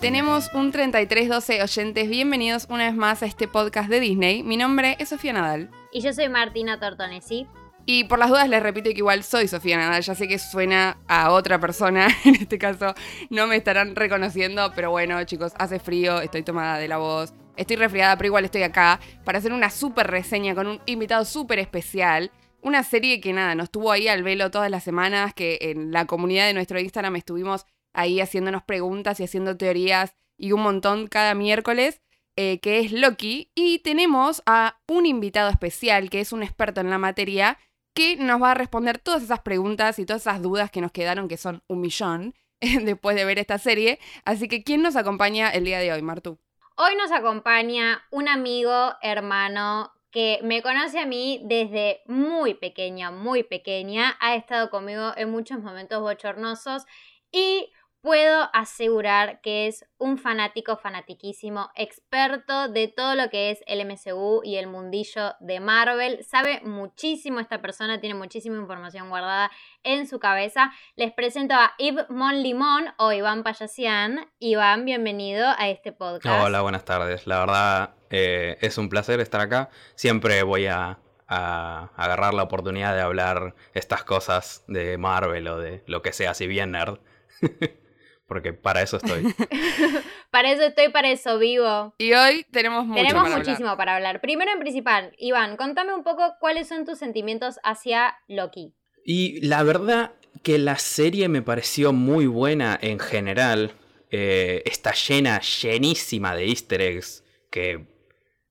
Tenemos un 3312 oyentes. Bienvenidos una vez más a este podcast de Disney. Mi nombre es Sofía Nadal. Y yo soy Martina Tortonesi. Y por las dudas les repito que igual soy Sofía Nadal. Ya sé que suena a otra persona. En este caso no me estarán reconociendo. Pero bueno, chicos, hace frío, estoy tomada de la voz. Estoy resfriada, pero igual estoy acá para hacer una súper reseña con un invitado súper especial. Una serie que nada, nos tuvo ahí al velo todas las semanas, que en la comunidad de nuestro Instagram estuvimos ahí haciéndonos preguntas y haciendo teorías y un montón cada miércoles, eh, que es Loki. Y tenemos a un invitado especial que es un experto en la materia que nos va a responder todas esas preguntas y todas esas dudas que nos quedaron, que son un millón, después de ver esta serie. Así que, ¿quién nos acompaña el día de hoy, Martu? Hoy nos acompaña un amigo, hermano, que me conoce a mí desde muy pequeña, muy pequeña, ha estado conmigo en muchos momentos bochornosos y puedo asegurar que es un fanático fanatiquísimo, experto de todo lo que es el MCU y el mundillo de Marvel. Sabe muchísimo esta persona, tiene muchísima información guardada en su cabeza. Les presento a Yves Monlimón o Iván Payasian. Iván, bienvenido a este podcast. Hola, buenas tardes. La verdad eh, es un placer estar acá. Siempre voy a agarrar la oportunidad de hablar estas cosas de Marvel o de lo que sea, si bien nerd. porque para eso estoy. para eso estoy, para eso vivo. Y hoy tenemos mucho Tenemos muchísimo para hablar. Primero en principal, Iván, contame un poco cuáles son tus sentimientos hacia Loki. Y la verdad que la serie me pareció muy buena en general. Eh, está llena, llenísima de easter eggs que,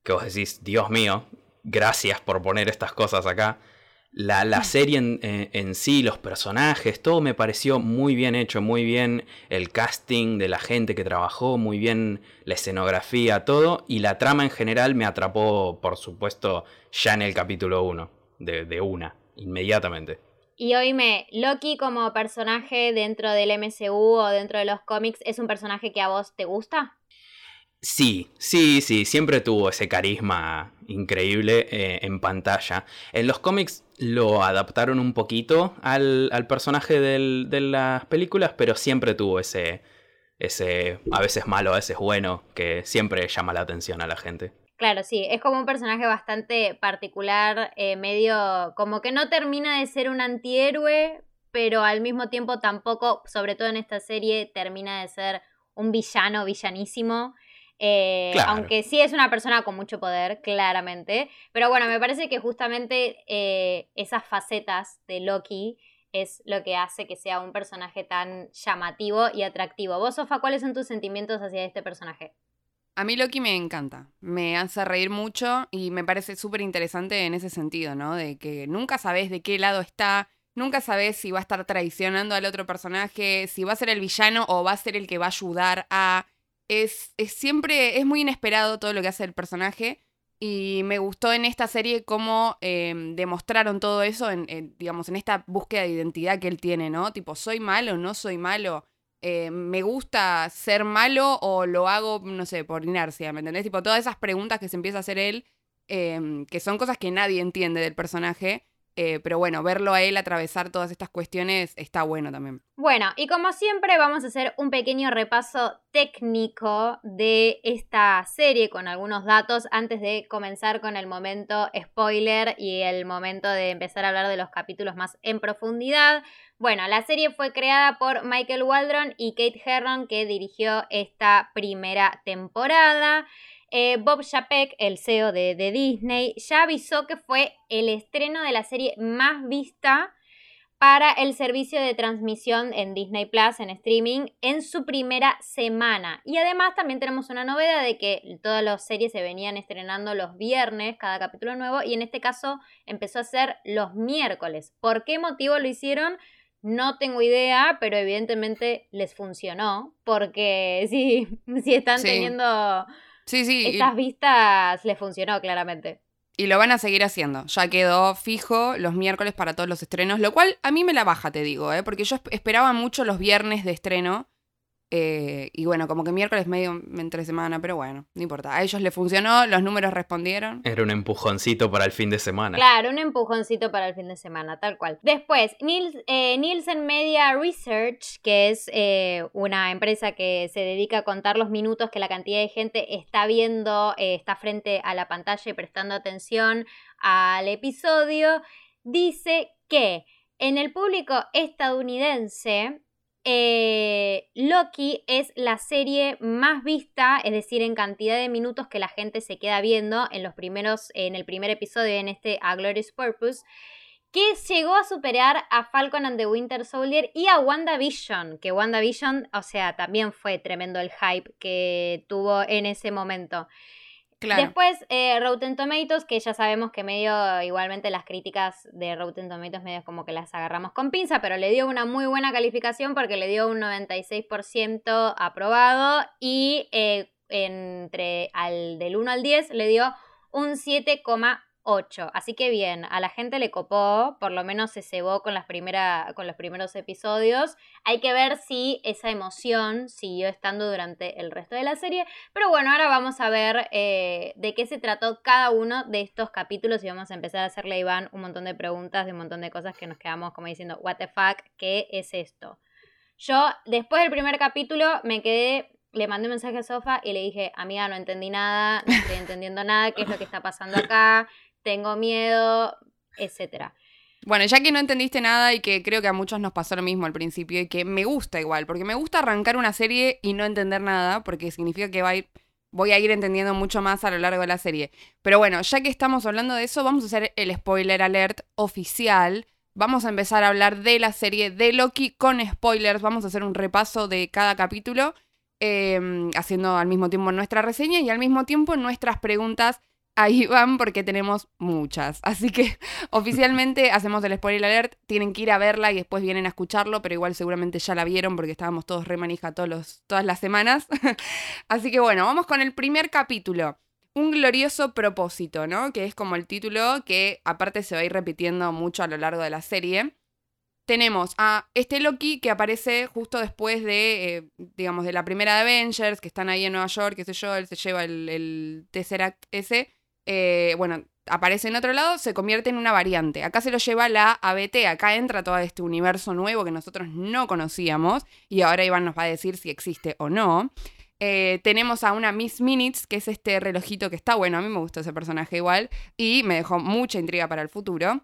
que vos decís, Dios mío, gracias por poner estas cosas acá. La, la, serie en, sí, los personajes, todo me pareció muy bien hecho, muy bien el casting de la gente que trabajó, muy bien la escenografía, todo, y la trama en general me atrapó, por supuesto, ya en el capítulo 1, de, de, una, inmediatamente. Y oíme, Loki como personaje dentro del MCU o dentro de los cómics, ¿es un personaje que a vos te gusta? Sí, sí, sí, siempre tuvo ese carisma increíble eh, en pantalla. En los cómics lo adaptaron un poquito al, personaje de las películas, pero siempre tuvo ese, ese, a veces malo, a veces bueno, que siempre llama la atención a la gente. Claro, sí, es como un personaje bastante particular, eh, medio como que no termina de ser un antihéroe, pero al mismo tiempo tampoco, sobre todo en esta serie, termina de ser un villano, villanísimo. Eh, aunque sí es una persona con mucho poder, claramente. Pero bueno, me parece que justamente eh, esas facetas de Loki es lo que hace que sea un personaje tan llamativo y atractivo. Vos, Sofa, ¿cuáles son tus sentimientos hacia este personaje? A mí Loki me encanta, me hace reír mucho y me parece súper interesante en ese sentido, ¿no? De que nunca sabes de qué lado está, nunca sabes si va a estar traicionando al otro personaje, si va a ser el villano o va a ser el que va a ayudar a es, siempre, es muy inesperado todo lo que hace el personaje. Y me gustó en esta serie cómo em, demostraron todo eso en, digamos, en esta búsqueda de identidad que él tiene, ¿no? Tipo, ¿soy malo? ¿No soy malo? Eh, ¿Me gusta ser malo o lo hago, no sé, por inercia? ¿Me entendés? Tipo, todas esas preguntas que se empieza a hacer él, em, que son cosas que nadie entiende del personaje. Eh, pero bueno, verlo a él atravesar todas estas cuestiones está bueno también. Bueno, y como siempre vamos a hacer un pequeño repaso técnico de esta serie con algunos datos antes de comenzar con el momento spoiler y el momento de empezar a hablar de los capítulos más en profundidad. Bueno, la serie fue creada por Michael Waldron y Kate Herron que dirigió esta primera temporada. Eh, Bob Chapek, el CEO de, Disney, ya avisó que fue el estreno de la serie más vista para el servicio de transmisión en Disney Plus, en streaming, en su primera semana. Y además también tenemos una novedad de que todas las series se venían estrenando los viernes, cada capítulo nuevo, y en este caso empezó a ser los miércoles. ¿Por qué motivo lo hicieron? No tengo idea, pero evidentemente les funcionó, porque sí, sí están teniendo Sí, sí. Estas vistas le funcionó claramente. Y lo van a seguir haciendo. Ya quedó fijo los miércoles para todos los estrenos, lo cual a mí me la baja, te digo, ¿eh? porque yo esperaba mucho los viernes de estreno. Eh, y bueno, como que miércoles medio entre semana, pero bueno, no importa. A ellos les funcionó, los números respondieron. Era un empujoncito para el fin de semana. Claro, un empujoncito para el fin de semana, tal cual. Después, eh, Nielsen Media Research, que es eh, una empresa que se dedica a contar los minutos que la cantidad de gente está viendo, está frente a la pantalla y prestando atención al episodio, dice que en el público estadounidense eh, Loki es la serie más vista, es decir, en cantidad de minutos que la gente se queda viendo en los primeros, en el primer episodio, en este A Glorious Purpose, que llegó a superar a Falcon and the Winter Soldier y a WandaVision, que WandaVision, o sea, también fue tremendo el hype que tuvo en ese momento. Después, eh, Rotten Tomatoes, que ya sabemos que medio, igualmente las críticas de Rotten Tomatoes medio como que las agarramos con pinza, pero le dio una muy buena calificación porque le dio un 96% aprobado y eh, entre al del 1 al 10 le dio un 7,1 8. Así que bien, a la gente le copó, por lo menos se cebó con, las con los primeros episodios. Hay que ver si esa emoción siguió estando durante el resto de la serie. Pero bueno, ahora vamos a ver eh, de qué se trató cada uno de estos capítulos y vamos a empezar a hacerle a Iván un montón de preguntas de un montón de cosas que nos quedamos como diciendo, what the fuck, ¿qué es esto? Yo, después del primer capítulo, me quedé le mandé un mensaje a Sofa y le dije, amiga, no entendí nada, no estoy entendiendo nada, qué es lo que está pasando acá, tengo miedo, etcétera. Bueno, ya que no entendiste nada y que creo que a muchos nos pasó lo mismo al principio y que me gusta igual, porque me gusta arrancar una serie y no entender nada, porque significa que va voy a ir entendiendo mucho más a lo largo de la serie. Pero bueno, ya que estamos hablando de eso, vamos a hacer el spoiler alert oficial. Vamos a empezar a hablar de la serie de Loki con spoilers. Vamos a hacer un repaso de cada capítulo, em, haciendo al mismo tiempo nuestra reseña y al mismo tiempo nuestras preguntas ahí van porque tenemos muchas. Así que oficialmente hacemos el spoiler alert. Tienen que ir a verla y después vienen a escucharlo, pero igual seguramente ya la vieron porque estábamos todos remanija todos todas las semanas. Así que bueno, vamos con el primer capítulo. Un glorioso propósito, ¿no? Que es como el título que aparte se va a ir repitiendo mucho a lo largo de la serie. Tenemos a este Loki que aparece justo después de, eh, digamos, de la primera de Avengers, que están ahí en Nueva York, qué sé yo, él se lleva el, el Tesseract ese eh, bueno, aparece en otro lado, se convierte en una variante. Acá se lo lleva la ABT, acá entra todo este universo nuevo que nosotros no conocíamos y ahora Iván nos va a decir si existe o no. Eh, tenemos a una Miss Minutes, que es este relojito que está bueno, a mí me gusta ese personaje igual, y me dejó mucha intriga para el futuro.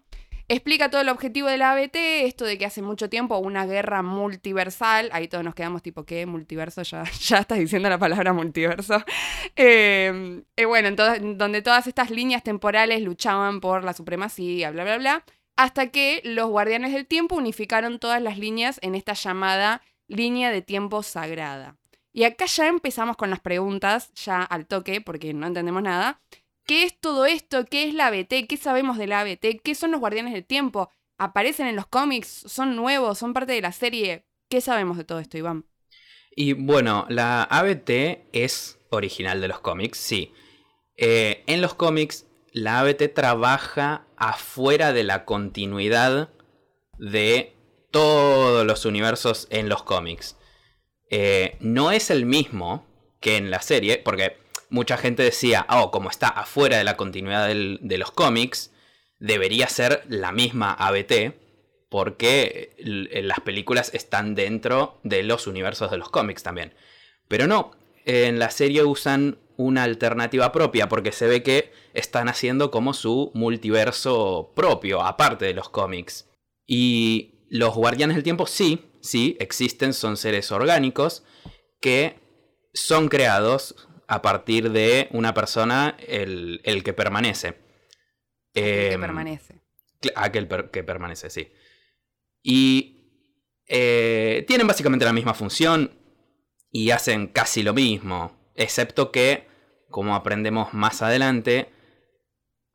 Explica todo el objetivo de la ABT, esto de que hace mucho tiempo una guerra multiversal, ahí todos nos quedamos tipo, ¿qué? Multiverso, ya, ya estás diciendo la palabra multiverso. Eh, eh, bueno, en donde todas estas líneas temporales luchaban por la supremacía, bla, bla, bla, hasta que los guardianes del tiempo unificaron todas las líneas en esta llamada línea de tiempo sagrada. Y acá ya empezamos con las preguntas, ya al toque, porque no entendemos nada. ¿Qué es todo esto? ¿Qué es la ABT? ¿Qué sabemos de la ABT? ¿Qué son los Guardianes del Tiempo? ¿Aparecen en los cómics? ¿Son nuevos? ¿Son parte de la serie? ¿Qué sabemos de todo esto, Iván? Y bueno, la ABT es original de los cómics, sí. Eh, en los cómics, la ABT trabaja afuera de la continuidad de todos los universos en los cómics. Eh, no es el mismo que en la serie, porque mucha gente decía, oh, como está afuera de la continuidad de los cómics, debería ser la misma ABT, porque las películas están dentro de los universos de los cómics también. Pero no, en la serie usan una alternativa propia, porque se ve que están haciendo como su multiverso propio, aparte de los cómics. Y los guardianes del tiempo sí, sí, existen, son seres orgánicos que son creados a partir de una persona el, que permanece. el que em, permanece. Aquel que permanece, sí. Y eh, tienen básicamente la misma función y hacen casi lo mismo, excepto que, como aprendemos más adelante,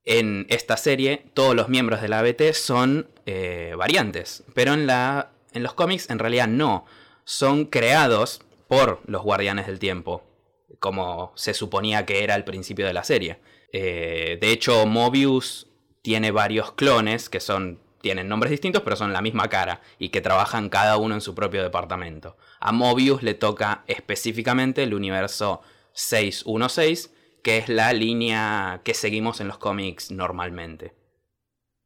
en esta serie todos los miembros de la ABT son eh, variantes, pero en, la, en los cómics en realidad no, son creados por los guardianes del tiempo como se suponía que era al principio de la serie. Eh, de hecho, Mobius tiene varios clones que son tienen nombres distintos, pero son la misma cara y que trabajan cada uno en su propio departamento. A Mobius le toca específicamente el universo 616, que es la línea que seguimos en los cómics normalmente.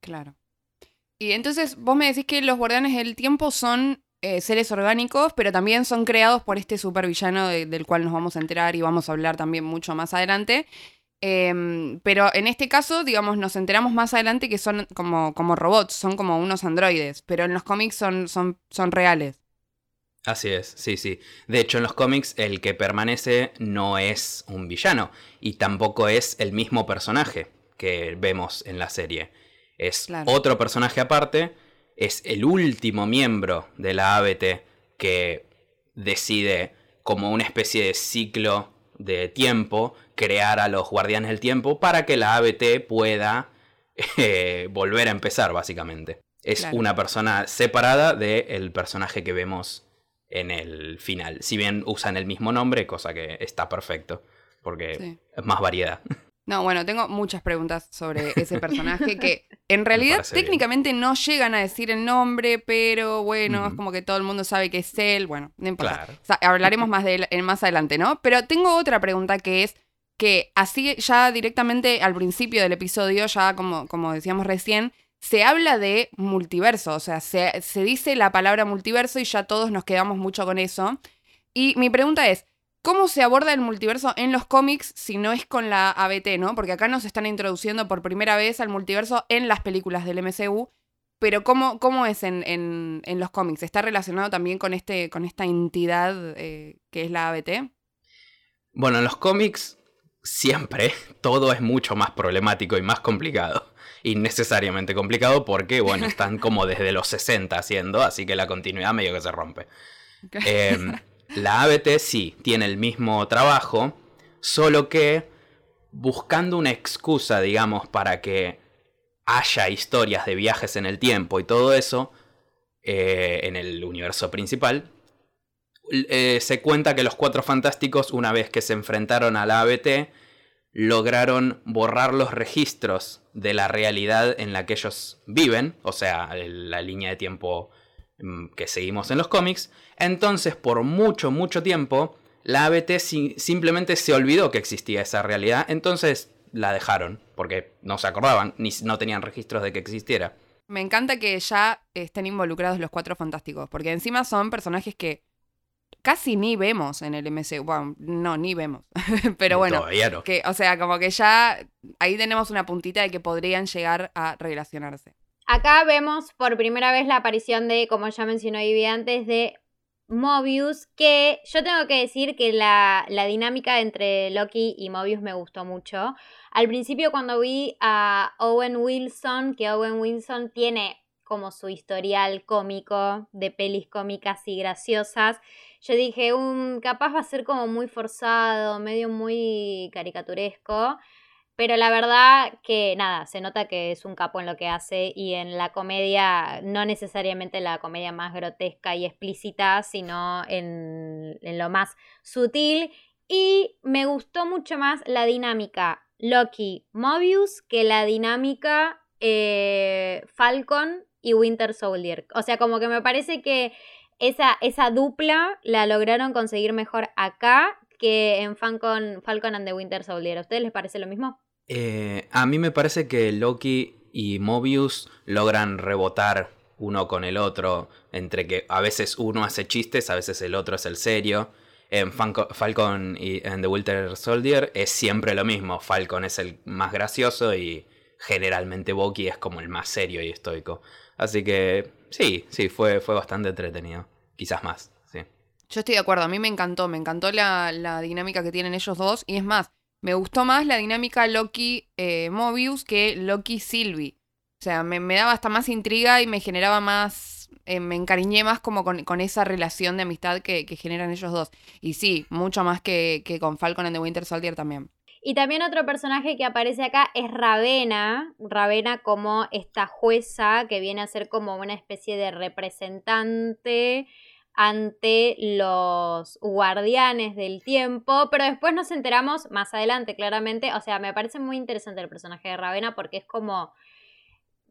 Claro. Y entonces vos me decís que los guardianes del tiempo son eh, seres orgánicos, pero también son creados por este supervillano del cual nos vamos a enterar y vamos a hablar también mucho más adelante. Em, pero en este caso, digamos, nos enteramos más adelante que son como, como robots, son como unos androides, pero en los cómics son, son, son reales. Así es, sí, sí. De hecho, en los cómics el que permanece no es un villano y tampoco es el mismo personaje que vemos en la serie. Es otro personaje aparte, es el último miembro de la ABT que decide como una especie de ciclo de tiempo crear a los guardianes del tiempo para que la ABT pueda eh, volver a empezar, básicamente. Es una persona separada del personaje que vemos en el final. Si bien usan el mismo nombre, cosa que está perfecto, porque es más variedad. No, bueno, tengo muchas preguntas sobre ese personaje que en realidad técnicamente no llegan a decir el nombre, pero bueno, es como que todo el mundo sabe que es él. Bueno, no importa. hablaremos más de él más adelante, ¿no? Pero tengo otra pregunta que es que así ya directamente al principio del episodio, ya como, como decíamos recién, se habla de multiverso, o sea, se, dice la palabra multiverso y ya todos nos quedamos mucho con eso. Y mi pregunta es, ¿cómo se aborda el multiverso en los cómics si no es con la ABT, no? Porque acá nos están introduciendo por primera vez al multiverso en las películas del MCU, pero ¿cómo, cómo es en, los cómics? ¿Está relacionado también con, este, con esta entidad eh, que es la ABT? Bueno, en los cómics siempre todo es mucho más problemático y más complicado innecesariamente complicado porque, bueno, están como desde los 60 haciendo, así que la continuidad medio que se rompe. Em, la ABT sí, tiene el mismo trabajo, solo que buscando una excusa, digamos, para que haya historias de viajes en el tiempo y todo eso, eh, en el universo principal, eh, se cuenta que los cuatro fantásticos, una vez que se enfrentaron a la ABT, lograron borrar los registros de la realidad en la que ellos viven, o sea, la línea de tiempo que seguimos en los cómics. Entonces, por mucho, mucho tiempo, la ABT simplemente se olvidó que existía esa realidad, entonces la dejaron, porque no se acordaban, ni no tenían registros de que existiera. Me encanta que ya estén involucrados los cuatro fantásticos, porque encima son personajes que casi ni vemos en el MCU. Bueno, no, ni vemos. Pero bueno, que, o sea, como que ya ahí tenemos una puntita de que podrían llegar a relacionarse. Acá vemos por primera vez la aparición de, como ya mencionó Ivy antes, de Mobius, que yo tengo que decir que la, la dinámica entre Loki y Mobius me gustó mucho. Al principio cuando vi a Owen Wilson, que Owen Wilson tiene como su historial cómico de pelis cómicas y graciosas, yo dije, un, capaz va a ser como muy forzado, medio muy caricaturesco. Pero la verdad que nada, se nota que es un capo en lo que hace y en la comedia, no necesariamente la comedia más grotesca y explícita, sino en, lo más sutil. Y me gustó mucho más la dinámica Loki Mobius que la dinámica eh, Falcon y Winter Soldier. O sea, como que me parece que esa, esa dupla la lograron conseguir mejor acá que en Falcon, Falcon and the Winter Soldier. ¿A ustedes les parece lo mismo? Eh, a mí me parece que Loki y Mobius logran rebotar uno con el otro, entre que a veces uno hace chistes, a veces el otro es el serio. En Falcon y and the Winter Soldier es siempre lo mismo. Falcon es el más gracioso y generalmente Bucky es como el más serio y estoico. Así que sí, sí, fue, fue bastante entretenido. Quizás más, sí. Yo estoy de acuerdo, a mí me encantó, me encantó la, dinámica que tienen ellos dos. Y es más, me gustó más la dinámica Loki-Mobius eh, que Loki-Sylvie. O sea, me, daba hasta más intriga y me generaba más. Eh, me encariñé más como con, esa relación de amistad que, generan ellos dos. Y sí, mucho más que, que con Falcon and the Winter Soldier también. Y también otro personaje que aparece acá es Ravena. Ravena como esta jueza que viene a ser como una especie de representante ante los guardianes del tiempo, pero después nos enteramos más adelante, claramente, o sea, me parece muy interesante el personaje de Ravena porque es como,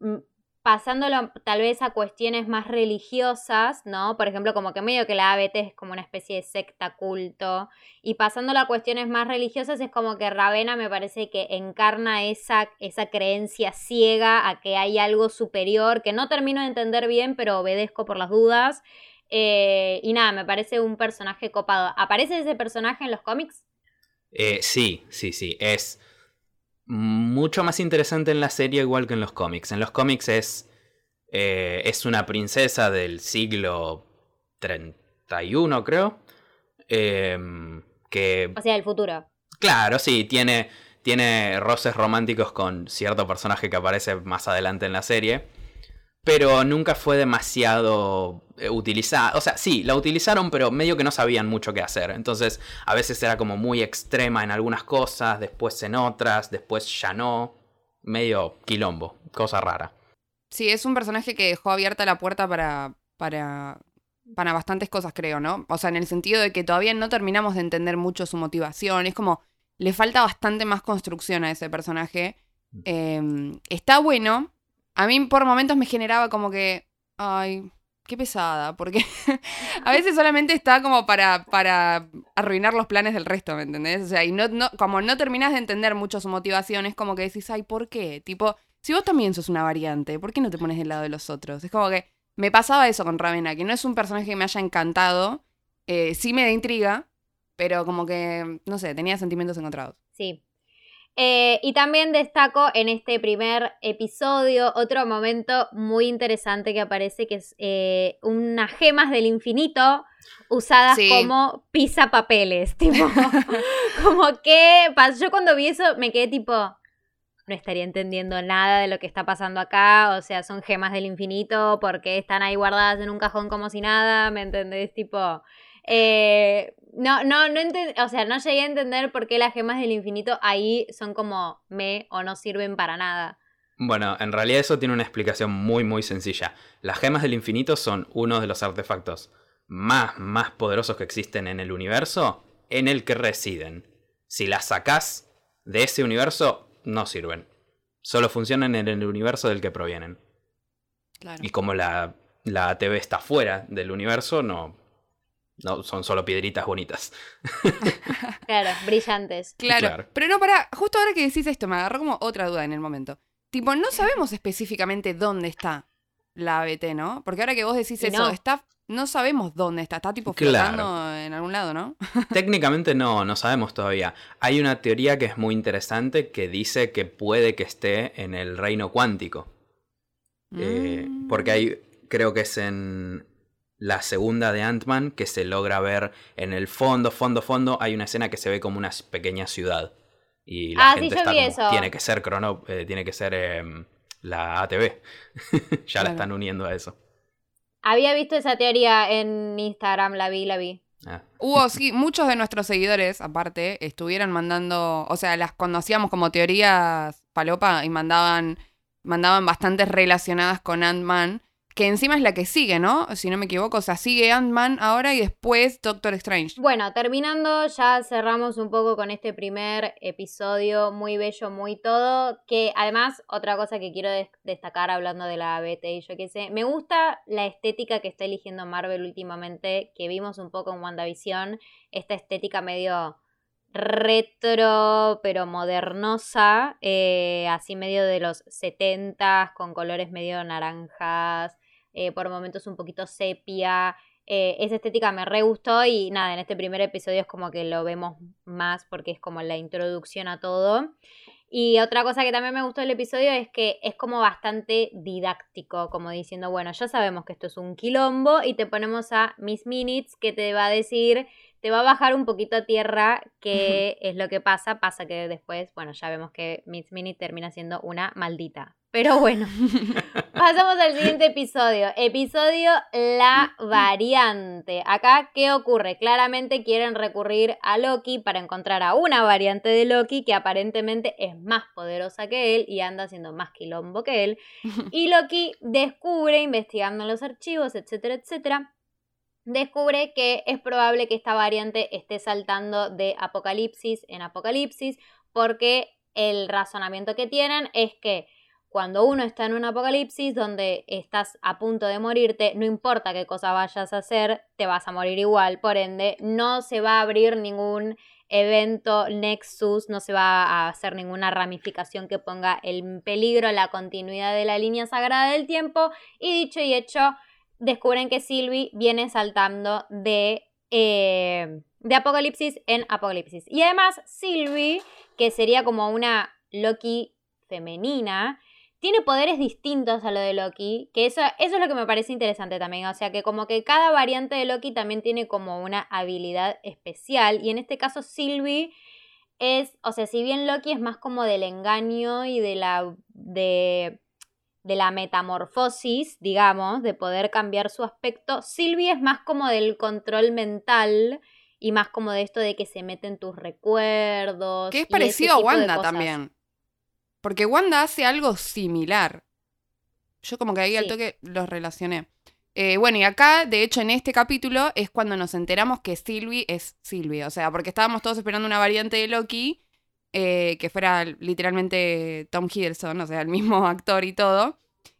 mm, pasándolo tal vez a cuestiones más religiosas, ¿no? Por ejemplo, como que medio que la ABT es como una especie de secta culto, y pasándolo a cuestiones más religiosas es como que Ravena me parece que encarna esa, esa creencia ciega a que hay algo superior, que no termino de entender bien, pero obedezco por las dudas. Eh, y nada, me parece un personaje copado. ¿Aparece ese personaje en los cómics? Eh, sí, sí, sí. Es mucho más interesante en la serie igual que en los cómics. En los cómics es, eh, es una princesa del siglo 31, creo. Que... O sea, el futuro. Claro, sí, tiene, tiene roces románticos con cierto personaje que aparece más adelante en la serie pero nunca fue demasiado eh, utilizada. O sea, sí, la utilizaron, pero medio que no sabían mucho qué hacer. Entonces, a veces era como muy extrema en algunas cosas, después en otras, después ya no. Medio quilombo, cosa rara. Sí, es un personaje que dejó abierta la puerta para, para, para bastantes cosas, creo, ¿no? O sea, en el sentido de que todavía no terminamos de entender mucho su motivación. Es como, le falta bastante más construcción a ese personaje. Mm. Em, está bueno, a mí por momentos me generaba como que, ay, qué pesada, porque a veces solamente está como para, para arruinar los planes del resto, ¿me entendés? O sea, y no, no, como no terminás de entender mucho su motivación, es como que decís, ay, ¿por qué? Tipo, si vos también sos una variante, ¿por qué no te pones del lado de los otros? Es como que me pasaba eso con Ravena, que no es un personaje que me haya encantado, eh, sí me da intriga, pero como que, no sé, tenía sentimientos encontrados. Sí, eh, y también destaco en este primer episodio otro momento muy interesante que aparece, que es eh, unas gemas del infinito usadas como pisa papeles. Tipo, como que yo cuando vi eso me quedé tipo, no estaría entendiendo nada de lo que está pasando acá. O sea, son gemas del infinito porque están ahí guardadas en un cajón como si nada, ¿me entendés? Tipo, eh, no, no, no o sea, no llegué a entender por qué las gemas del infinito ahí son como me o no sirven para nada. Bueno, en realidad eso tiene una explicación muy muy sencilla. Las gemas del infinito son uno de los artefactos más, más poderosos que existen en el universo en el que residen. Si las sacás de ese universo, no sirven. Solo funcionan en el universo del que provienen. Y como la, la ATV está fuera del universo, no, no, son solo piedritas bonitas. claro, brillantes. Claro, Pero no, para, justo ahora que decís esto, me agarró como otra duda en el momento. Tipo, no sabemos específicamente dónde está la ABT, ¿no? Porque ahora que vos decís eso, no. está, no sabemos dónde está. Está tipo flotando en algún lado, ¿no? Técnicamente no, no sabemos todavía. Hay una teoría que es muy interesante que dice que puede que esté en el reino cuántico. Eh, mm. porque hay, creo que es en la segunda de Ant-Man que se logra ver en el fondo, fondo, fondo. Hay una escena que se ve como una pequeña ciudad. Y la ah, gente está como, tiene que ser crono, eh, tiene que ser em, la ATV. ya la están uniendo a eso. Había visto esa teoría en Instagram, la vi, la vi. Ah. Hubo, sí, muchos de nuestros seguidores, aparte, estuvieron mandando, o sea, las cuando hacíamos como teorías palopa y mandaban, mandaban bastantes relacionadas con Ant-Man que encima es la que sigue, ¿no? Si no me equivoco, o sea, sigue Ant-Man ahora y después Doctor Strange. Bueno, terminando, ya cerramos un poco con este primer episodio, muy bello, muy todo, que además, otra cosa que quiero destacar hablando de la ABT y yo qué sé, me gusta la estética que está eligiendo Marvel últimamente, que vimos un poco en WandaVision, esta estética medio retro, pero modernosa, eh, así medio de los 70 con colores medio naranjas, eh, por momentos un poquito sepia. Eh, esa estética me re gustó y nada, en este primer episodio es como que lo vemos más porque es como la introducción a todo. Y otra cosa que también me gustó del episodio es que es como bastante didáctico, como diciendo, bueno, ya sabemos que esto es un quilombo y te ponemos a Miss Minutes que te va a decir, te va a bajar un poquito a tierra qué es lo que pasa. Pasa que después, bueno, ya vemos que Miss Minutes termina siendo una maldita. Pero bueno, pasamos al siguiente episodio. Episodio La Variante. Acá, ¿qué ocurre? Claramente quieren recurrir a Loki para encontrar a una variante de Loki que aparentemente es más poderosa que él y anda haciendo más quilombo que él. Y Loki descubre, investigando en los archivos, etcétera, etcétera, descubre que es probable que esta variante esté saltando de apocalipsis en apocalipsis porque el razonamiento que tienen es que cuando uno está en un apocalipsis donde estás a punto de morirte, no importa qué cosa vayas a hacer, te vas a morir igual. Por ende, no se va a abrir ningún evento Nexus, no se va a hacer ninguna ramificación que ponga en peligro la continuidad de la línea sagrada del tiempo. Y dicho y hecho, descubren que Sylvie viene saltando de, eh, de Apocalipsis en Apocalipsis. Y además, Sylvie, que sería como una Loki femenina, tiene poderes distintos a lo de Loki, que eso, eso es lo que me parece interesante también, o sea que como que cada variante de Loki también tiene como una habilidad especial, y en este caso Sylvie es, o sea, si bien Loki es más como del engaño y de la, de, de la metamorfosis, digamos, de poder cambiar su aspecto, Sylvie es más como del control mental y más como de esto de que se meten tus recuerdos. Que es parecido a Wanda también. Porque Wanda hace algo similar. Yo como que ahí al toque los relacioné. Eh, bueno, y acá, de hecho, en este capítulo es cuando nos enteramos que Sylvie es Sylvie. O sea, porque estábamos todos esperando una variante de Loki eh, que fuera literalmente Tom Hiddleston, o sea, el mismo actor y todo.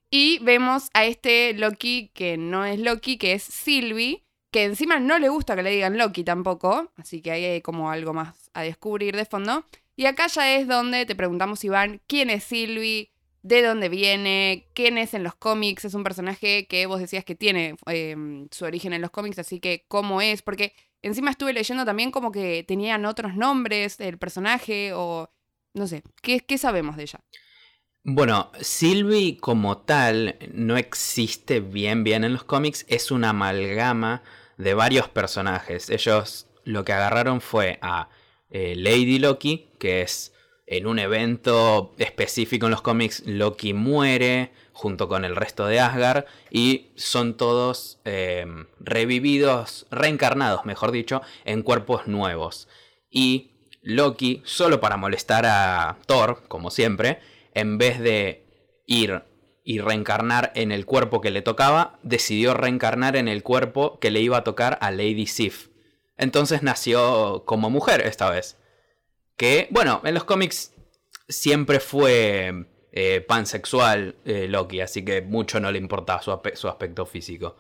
Y vemos a este Loki que no es Loki, que es Sylvie, que encima no le gusta que le digan Loki tampoco. Así que ahí hay como algo más a descubrir de fondo. Y acá ya es donde te preguntamos, Iván, ¿quién es Sylvie? ¿De dónde viene? ¿Quién es en los cómics? Es un personaje que vos decías que tiene em, su origen en los cómics, así que ¿cómo es? Porque encima estuve leyendo también como que tenían otros nombres el personaje o no sé, ¿qué, qué sabemos de ella? Bueno, Sylvie como tal no existe bien bien en los cómics, es una amalgama de varios personajes. Ellos lo que agarraron fue a eh, Lady Loki, que es en un evento específico en los cómics, Loki muere junto con el resto de Asgard y son todos em, revividos, reencarnados, mejor dicho, en cuerpos nuevos. Y Loki, solo para molestar a Thor, como siempre, en vez de ir y reencarnar en el cuerpo que le tocaba, decidió reencarnar en el cuerpo que le iba a tocar a Lady Sif. Entonces nació como mujer esta vez. Que, bueno, en los cómics siempre fue eh, pansexual eh, Loki, así que mucho no le importaba su, aspecto físico.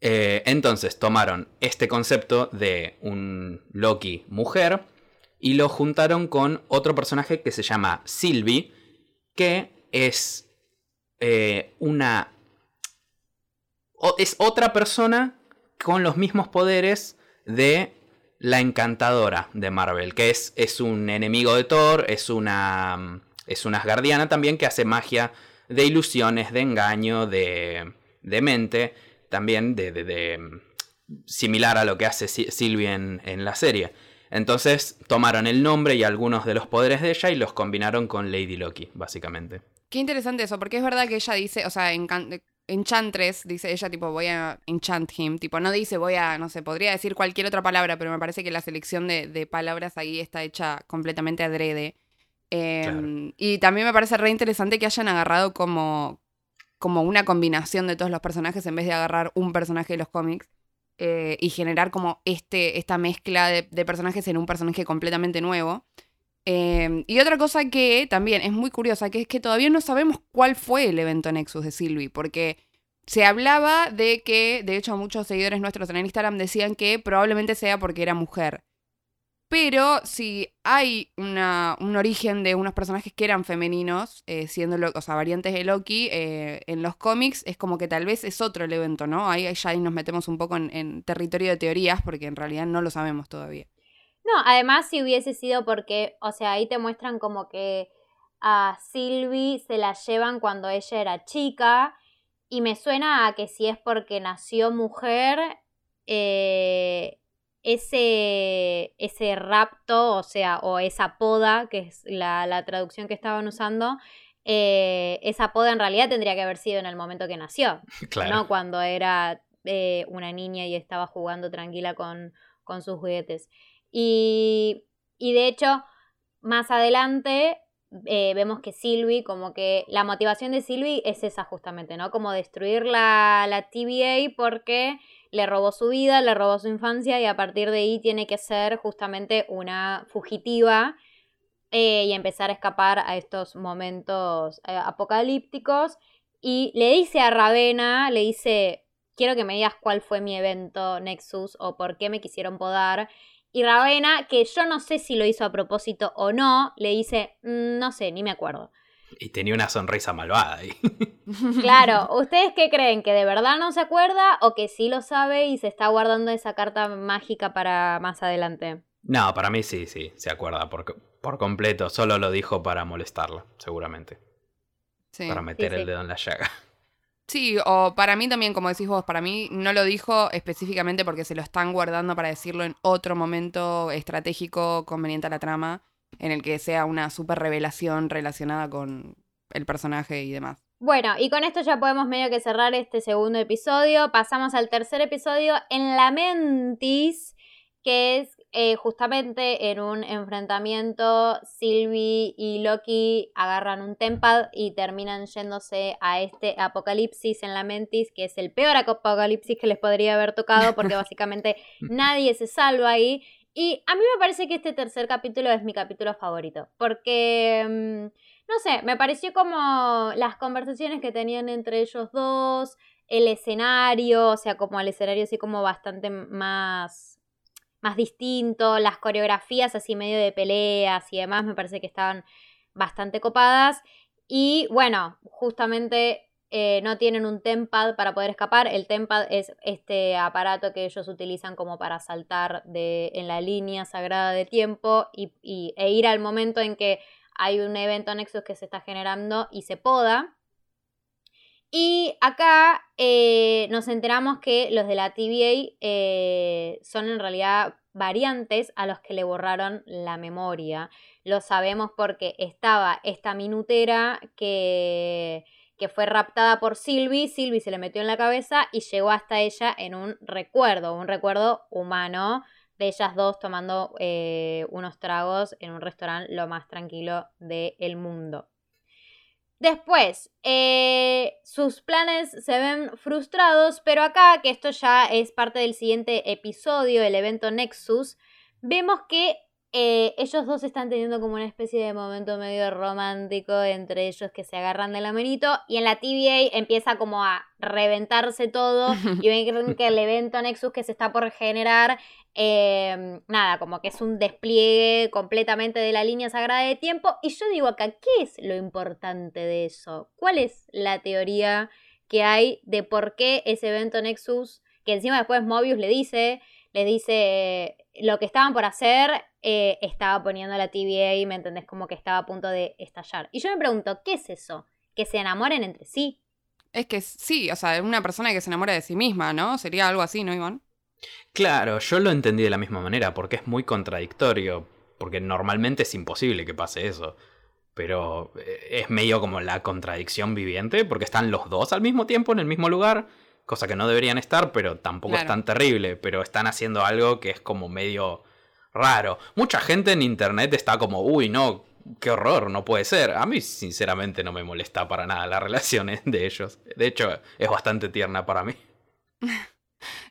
Eh, entonces tomaron este concepto de un Loki mujer y lo juntaron con otro personaje que se llama Sylvie, que es una... es otra persona con los mismos poderes de la encantadora de Marvel, que es, es un enemigo de Thor, es una, es una asgardiana también que hace magia de ilusiones, de engaño, de, de mente, también de, de, similar a lo que hace Sylvie en, en, la serie. Entonces tomaron el nombre y algunos de los poderes de ella y los combinaron con Lady Loki, básicamente. Qué interesante eso, porque es verdad que ella dice, o sea, Enchantress, dice ella, tipo, voy a enchant him. Tipo, no dice voy a, no sé, podría decir cualquier otra palabra, pero me parece que la selección de, palabras ahí está hecha completamente adrede. Em, y también me parece re interesante que hayan agarrado como, como una combinación de todos los personajes en vez de agarrar un personaje de los cómics. Eh, y generar como este, esta mezcla de, de personajes en un personaje completamente nuevo. Em, y otra cosa que también es muy curiosa, que es que todavía no sabemos cuál fue el evento Nexus de Sylvie, porque se hablaba de que, de hecho muchos seguidores nuestros en Instagram decían que probablemente sea porque era mujer. Pero si hay un origen de unos personajes que eran femeninos, eh, siendo o sea, variantes de Loki, eh, en los cómics es como que tal vez es otro el evento, ¿no? Ahí ya nos metemos un poco en territorio de teorías porque en realidad no lo sabemos todavía. No, además si hubiese sido porque, o sea, ahí te muestran como que a Sylvie se la llevan cuando ella era chica y me suena a que si es porque nació mujer, eh, ese, ese rapto, o sea, o esa poda, que es la, traducción que estaban usando, eh, esa poda en realidad tendría que haber sido en el momento que nació, claro. no cuando era eh, una niña y estaba jugando tranquila con, con sus juguetes. Y, de hecho, más adelante eh, vemos que Sylvie, como que la motivación de Sylvie es esa justamente, ¿no? Como destruir la, la TVA porque le robó su vida, le robó su infancia y a partir de ahí tiene que ser justamente una fugitiva eh, y empezar a escapar a estos momentos eh, apocalípticos. Y le dice a Ravena, le dice, quiero que me digas cuál fue mi evento Nexus o por qué me quisieron podar. Y Ravena, que yo no sé si lo hizo a propósito o no, le dice, "Mm, no sé, ni me acuerdo. Y tenía una sonrisa malvada ahí. Claro, ¿ustedes qué creen? ¿Que de verdad no se acuerda o que sí lo sabe y se está guardando esa carta mágica para más adelante? No, para mí sí, sí, se acuerda por, por completo. Solo lo dijo para molestarla, seguramente. Sí. Para meter sí. el dedo en la llaga. Sí, o para mí también, como decís vos, para mí no lo dijo específicamente porque se lo están guardando para decirlo en otro momento estratégico conveniente a la trama, en el que sea una super revelación relacionada con el personaje y demás. Bueno, y con esto ya podemos medio que cerrar este segundo episodio. Pasamos al tercer episodio en la Mentis, que es eh, justamente en un enfrentamiento. Sylvie y Loki agarran un Tempad y terminan yéndose a este apocalipsis en la Mentis, que es el peor apocalipsis que les podría haber tocado, porque básicamente nadie se salva ahí. Y a mí me parece que este tercer capítulo es mi capítulo favorito, porque... mm, no sé, me pareció como las conversaciones que tenían entre ellos dos, el escenario, o sea, como el escenario así como bastante más, más distinto, las coreografías así medio de peleas y demás, me parece que estaban bastante copadas. Y bueno, justamente eh, no tienen un tempad para poder escapar. El tempad es este aparato que ellos utilizan como para saltar de, en la línea sagrada de tiempo y, e ir al momento en que hay un evento Nexus que se está generando y se poda. Y acá eh, nos enteramos que los de la TVA eh, son en realidad variantes a los que le borraron la memoria. Lo sabemos porque estaba esta minutera que, que fue raptada por Sylvie. Sylvie se le metió en la cabeza y llegó hasta ella en un recuerdo, un recuerdo humano de ellas dos tomando eh, unos tragos en un restaurante lo más tranquilo del mundo. Después, eh, sus planes se ven frustrados, pero acá, que esto ya es parte del siguiente episodio, el evento Nexus, vemos que eh, ellos dos están teniendo como una especie de momento medio romántico entre ellos que se agarran de la manito y en la TVA empieza como a reventarse todo y ven que el evento Nexus que se está por generar eh, nada, como que es un despliegue completamente de la línea sagrada de tiempo. Y yo digo acá, ¿qué es lo importante de eso? ¿Cuál es la teoría que hay de por qué ese evento Nexus, que encima después Mobius le dice, le dice eh, lo que estaban por hacer, eh, estaba poniendo la TVA, ¿me entendés? Como que estaba a punto de estallar. Y yo me pregunto, ¿qué es eso? ¿Que se enamoren entre sí? Es que sí, o sea, una persona que se enamora de sí misma, ¿no? Sería algo así, ¿no, Iván? Claro, yo lo entendí de la misma manera, porque es muy contradictorio, porque normalmente es imposible que pase eso. Pero eh, es medio como la contradicción viviente, porque están los dos al mismo tiempo en el mismo lugar, cosa que no deberían estar, pero tampoco es tan terrible, pero están haciendo algo que es como medio raro. Mucha gente en internet está como, uy, no, qué horror, no puede ser. A mí sinceramente no me molesta para nada la relación de ellos. De hecho, es bastante tierna para mí.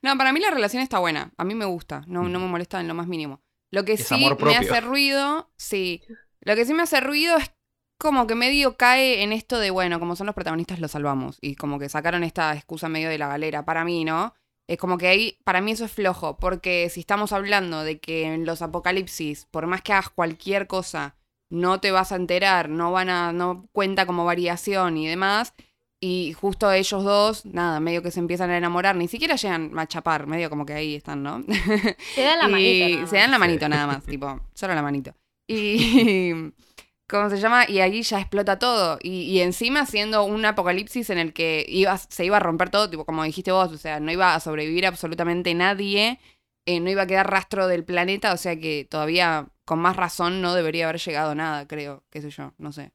No, para mí la relación está buena. A mí me gusta. No, no me molesta en lo más mínimo. Lo que Es sí me hace ruido, sí. Lo que sí me hace ruido es como que medio cae en esto de, bueno, como son los protagonistas, los salvamos. Y como que sacaron esta excusa medio de la galera. Para mí, ¿no? Es como que ahí, para mí eso es flojo. Porque si estamos hablando de que en los apocalipsis, por más que hagas cualquier cosa, no te vas a enterar, no van a, no cuenta como variación y demás. Y justo ellos dos, nada, medio que se empiezan a enamorar, ni siquiera llegan a chapar, medio como que ahí están, ¿no? Se dan la manito. nada se dan la manito nada más, tipo, solo la manito. Y ¿cómo se llama? Y ahí ya explota todo. Y, y encima siendo un apocalipsis en el que se iba a romper todo, tipo, como dijiste vos, o sea, no iba a sobrevivir absolutamente nadie, eh, no iba a quedar rastro del planeta, o sea que todavía con más razón no debería haber llegado nada, creo, qué sé yo, no sé.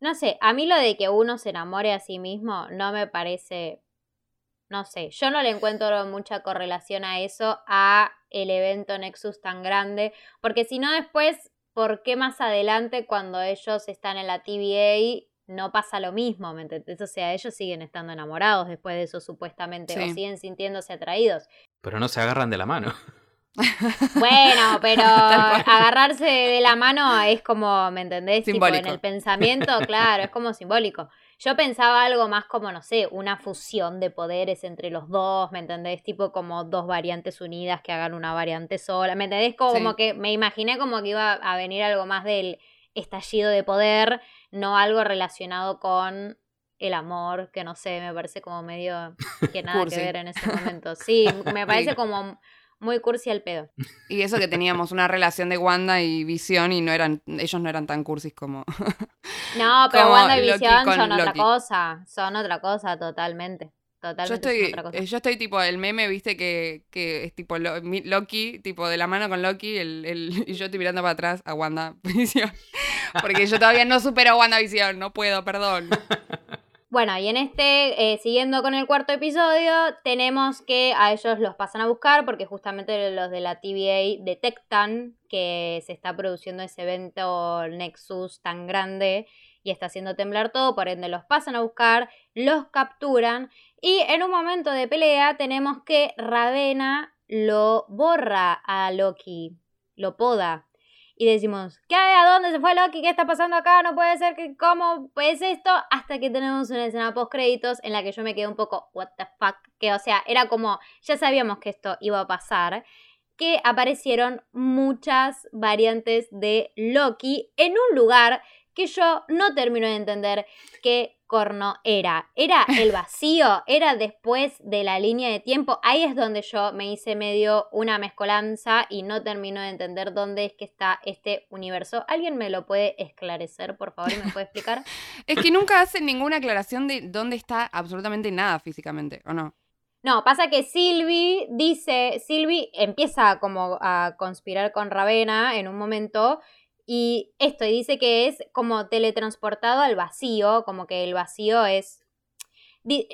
No sé, a mí lo de que uno se enamore a sí mismo no me parece, no sé, yo no le encuentro mucha correlación a eso, a el evento Nexus tan grande, porque si no después, ¿por qué más adelante cuando ellos están en la TVA no pasa lo mismo, ¿me entendés? O sea, ellos siguen estando enamorados después de eso supuestamente, Sí. o siguen sintiéndose atraídos. Pero no se agarran de la mano. Bueno, pero agarrarse de la mano es como, ¿me entendés? Tipo, en el pensamiento, claro, es como simbólico. Yo pensaba algo más como, no sé, una fusión de poderes entre los dos, ¿me entendés? Tipo como dos variantes unidas que hagan una variante sola, ¿me entendés? Como que me imaginé como que iba a venir algo más del estallido de poder, no algo relacionado con el amor, que no sé, me parece como medio que nada que ver en ese momento. Sí, me parece como muy cursi al pedo. Y eso que teníamos una relación de Wanda y Visión y no eran, ellos no eran tan cursis como. No, pero Wanda y Visión son otra cosa. Son otra cosa totalmente. Totalmente yo estoy, otra cosa. Eh, yo estoy tipo el meme, viste, que, que es tipo Loki, tipo de la mano con Loki, el, el, y yo estoy mirando para atrás a Wanda Visión. Porque yo todavía no supero a Wanda Visión, no puedo, perdón. Bueno, y en este, eh, siguiendo con el cuarto episodio, tenemos que a ellos los pasan a buscar porque justamente los de la TVA detectan que se está produciendo ese evento Nexus tan grande y está haciendo temblar todo, por ende los pasan a buscar, los capturan y en un momento de pelea tenemos que Ravena lo borra a Loki, lo poda y decimos, ¿qué? ¿A dónde se fue Loki? ¿Qué está pasando acá? No puede ser que, ¿cómo es esto? Hasta que tenemos una escena post créditos en la que yo me quedé un poco, what the fuck, que o sea, era como, ya sabíamos que esto iba a pasar, que aparecieron muchas variantes de Loki en un lugar que yo no termino de entender qué corno era. ¿Era el vacío? ¿Era después de la línea de tiempo? Ahí es donde yo me hice medio una mezcolanza y no termino de entender dónde es que está este universo. ¿Alguien me lo puede esclarecer, por favor, me puede explicar? es que nunca hacen ninguna aclaración de dónde está absolutamente nada físicamente, ¿o no? No, pasa que Sylvie dice, Sylvie empieza como a conspirar con Ravena en un momento y esto dice que es como teletransportado al vacío, como que el vacío es...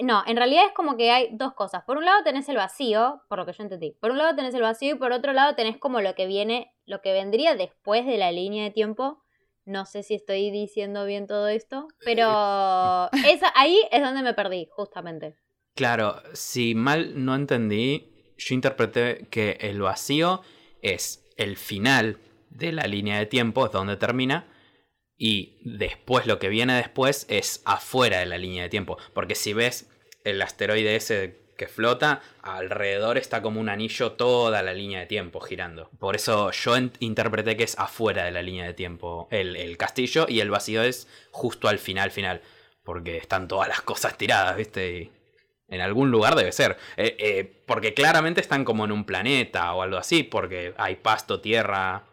No, en realidad es como que hay dos cosas. Por un lado tenés el vacío, por lo que yo entendí. Por un lado tenés el vacío y por otro lado tenés como lo que viene, lo que vendría después de la línea de tiempo. No sé si estoy diciendo bien todo esto, pero esa, ahí es donde me perdí, justamente. Claro, si mal no entendí, yo interpreté que el vacío es el final de la línea de tiempo, es donde termina, y después lo que viene después es afuera de la línea de tiempo, porque si ves el asteroide ese que flota, alrededor está como un anillo toda la línea de tiempo girando. Por eso yo interpreté que es afuera de la línea de tiempo el, castillo y el vacío es justo al final, final, porque están todas las cosas tiradas, ¿viste? en algún lugar debe ser. Eh, eh, porque claramente están como en un planeta o algo así, porque hay pasto, tierra,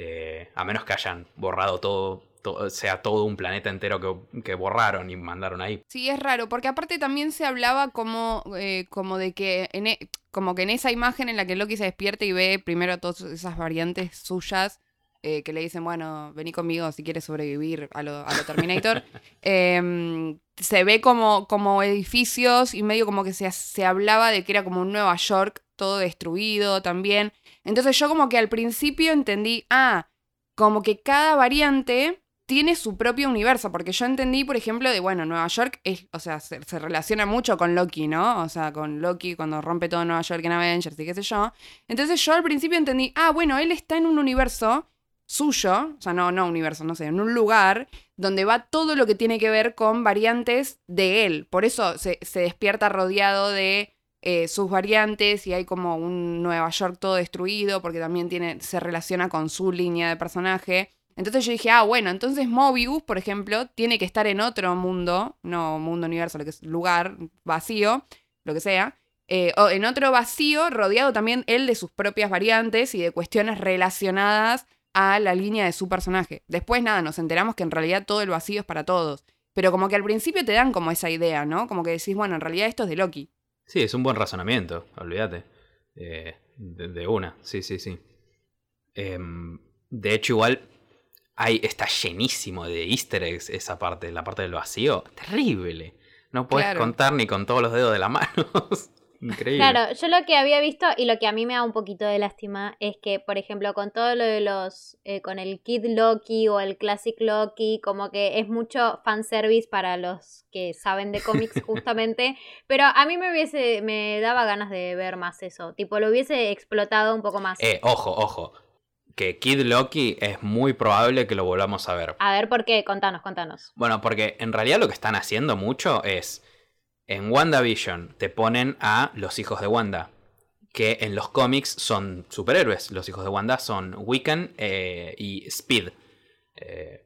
eh, a menos que hayan borrado todo, sea todo un planeta entero que, borraron y mandaron ahí. Sí, es raro, porque aparte también se hablaba como, eh, como de que en, e, como que en esa imagen en la que Loki se despierta y ve primero todas esas variantes suyas. Eh, que le dicen, bueno, vení conmigo si quieres sobrevivir a lo, a lo Terminator. Em, se ve como, como edificios y medio como que se, se hablaba de que era como un Nueva York todo destruido también. Entonces yo como que al principio entendí, ah, como que cada variante tiene su propio universo, porque yo entendí, por ejemplo, de, bueno, Nueva York es, o sea, se, relaciona mucho con Loki, ¿no? O sea, con Loki cuando rompe todo Nueva York en Avengers y qué sé yo. Entonces yo al principio entendí, ah, bueno, él está en un universo suyo, o sea, no, no universo, no sé, en un lugar donde va todo lo que tiene que ver con variantes de él. Por eso se, se despierta rodeado de eh, sus variantes y hay como un Nueva York todo destruido porque también tiene, se relaciona con su línea de personaje. Entonces yo dije, ah, bueno, entonces Mobius, por ejemplo, tiene que estar en otro mundo, no mundo universo, lo que es lugar vacío, lo que sea, eh, o en otro vacío, rodeado también él de sus propias variantes y de cuestiones relacionadas a la línea de su personaje. Después, nada, nos enteramos que en realidad todo el vacío es para todos. Pero como que al principio te dan como esa idea, ¿no? Como que decís, bueno, en realidad esto es de Loki. Sí, es un buen razonamiento, olvídate. Eh, de, una, sí, sí, sí. Em, de hecho, igual hay, está llenísimo de easter eggs esa parte, la parte del vacío. Terrible. No puedes contar ni con todos los dedos de la mano. Increíble. Claro, yo lo que había visto y lo que a mí me da un poquito de lástima es que, por ejemplo, con todo lo de los, eh, con el Kid Loki o el Classic Loki, como que es mucho fanservice para los que saben de cómics justamente, pero a mí me hubiese, me daba ganas de ver más eso, tipo, lo hubiese explotado un poco más. Eh, ojo, ojo. Que Kid Loki es muy probable que lo volvamos a ver. A ver, ¿por qué? Contanos, contanos. Bueno, porque en realidad lo que están haciendo mucho es. En WandaVision te ponen a los hijos de Wanda. Que en los cómics son superhéroes. Los hijos de Wanda son Wiccan eh, y Speed. Eh,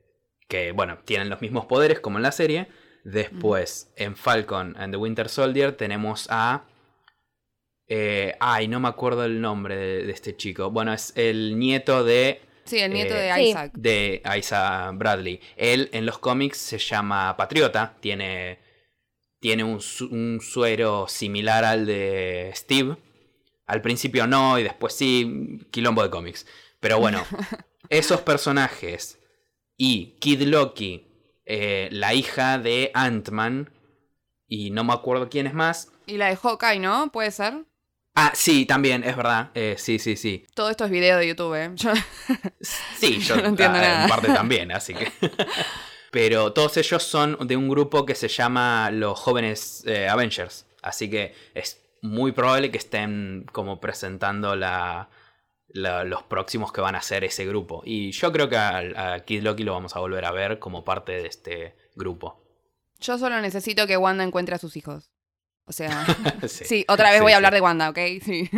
que, bueno, tienen los mismos poderes como en la serie. Después, en Falcon and the Winter Soldier tenemos a. eh, ay, no me acuerdo el nombre de, de este chico. Bueno, es el nieto de Sí, el nieto Eh, de. Isaac. de Isaac Bradley. Él en los cómics se llama Patriota, tiene, tiene un, su- un suero similar al de Steve. Al principio no y después sí, quilombo de cómics. Pero bueno, esos personajes y Kid Loki, eh, la hija de Ant-Man, y no me acuerdo quién es más. Y la de Hawkeye, ¿no? ¿Puede ser? Ah, sí, también, es verdad. Eh, sí, sí, sí. Todo esto es video de YouTube, ¿eh? Yo- Sí, yo No entiendo ah, nada. en parte también, así que. Pero todos ellos son de un grupo que se llama los jóvenes eh, Avengers. Así que es muy probable que estén como presentando la, la- los próximos que van a ser ese grupo. Y yo creo que a, a Kid Loki lo vamos a volver a ver como parte de este grupo. Yo solo necesito que Wanda encuentre a sus hijos. O sea, Sí. sí, otra vez Sí, voy a sí. hablar de Wanda, ¿ok? Sí.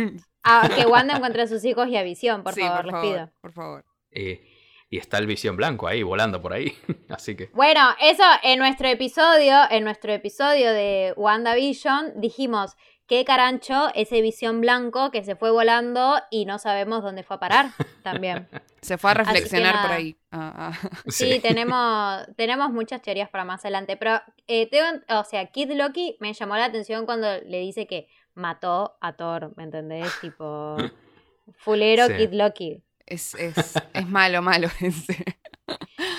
Ah, que Wanda encuentre a sus hijos y a Visión, por Sí, favor, por les favor, pido. por favor. Eh, y está el Visión Blanco ahí, volando por ahí. Así que. Bueno, eso en nuestro episodio, en nuestro episodio de WandaVision, dijimos qué carancho ese visión blanco que se fue volando y no sabemos dónde fue a parar también. Se fue a reflexionar por ahí. Ah, ah. Sí, tenemos, tenemos muchas teorías para más adelante, pero eh, tengo- o sea, Kid Loki me llamó la atención cuando le dice que mató a Thor, ¿me entendés? Tipo, fulero Sí. Kid Loki. Es, es, es malo, malo ese.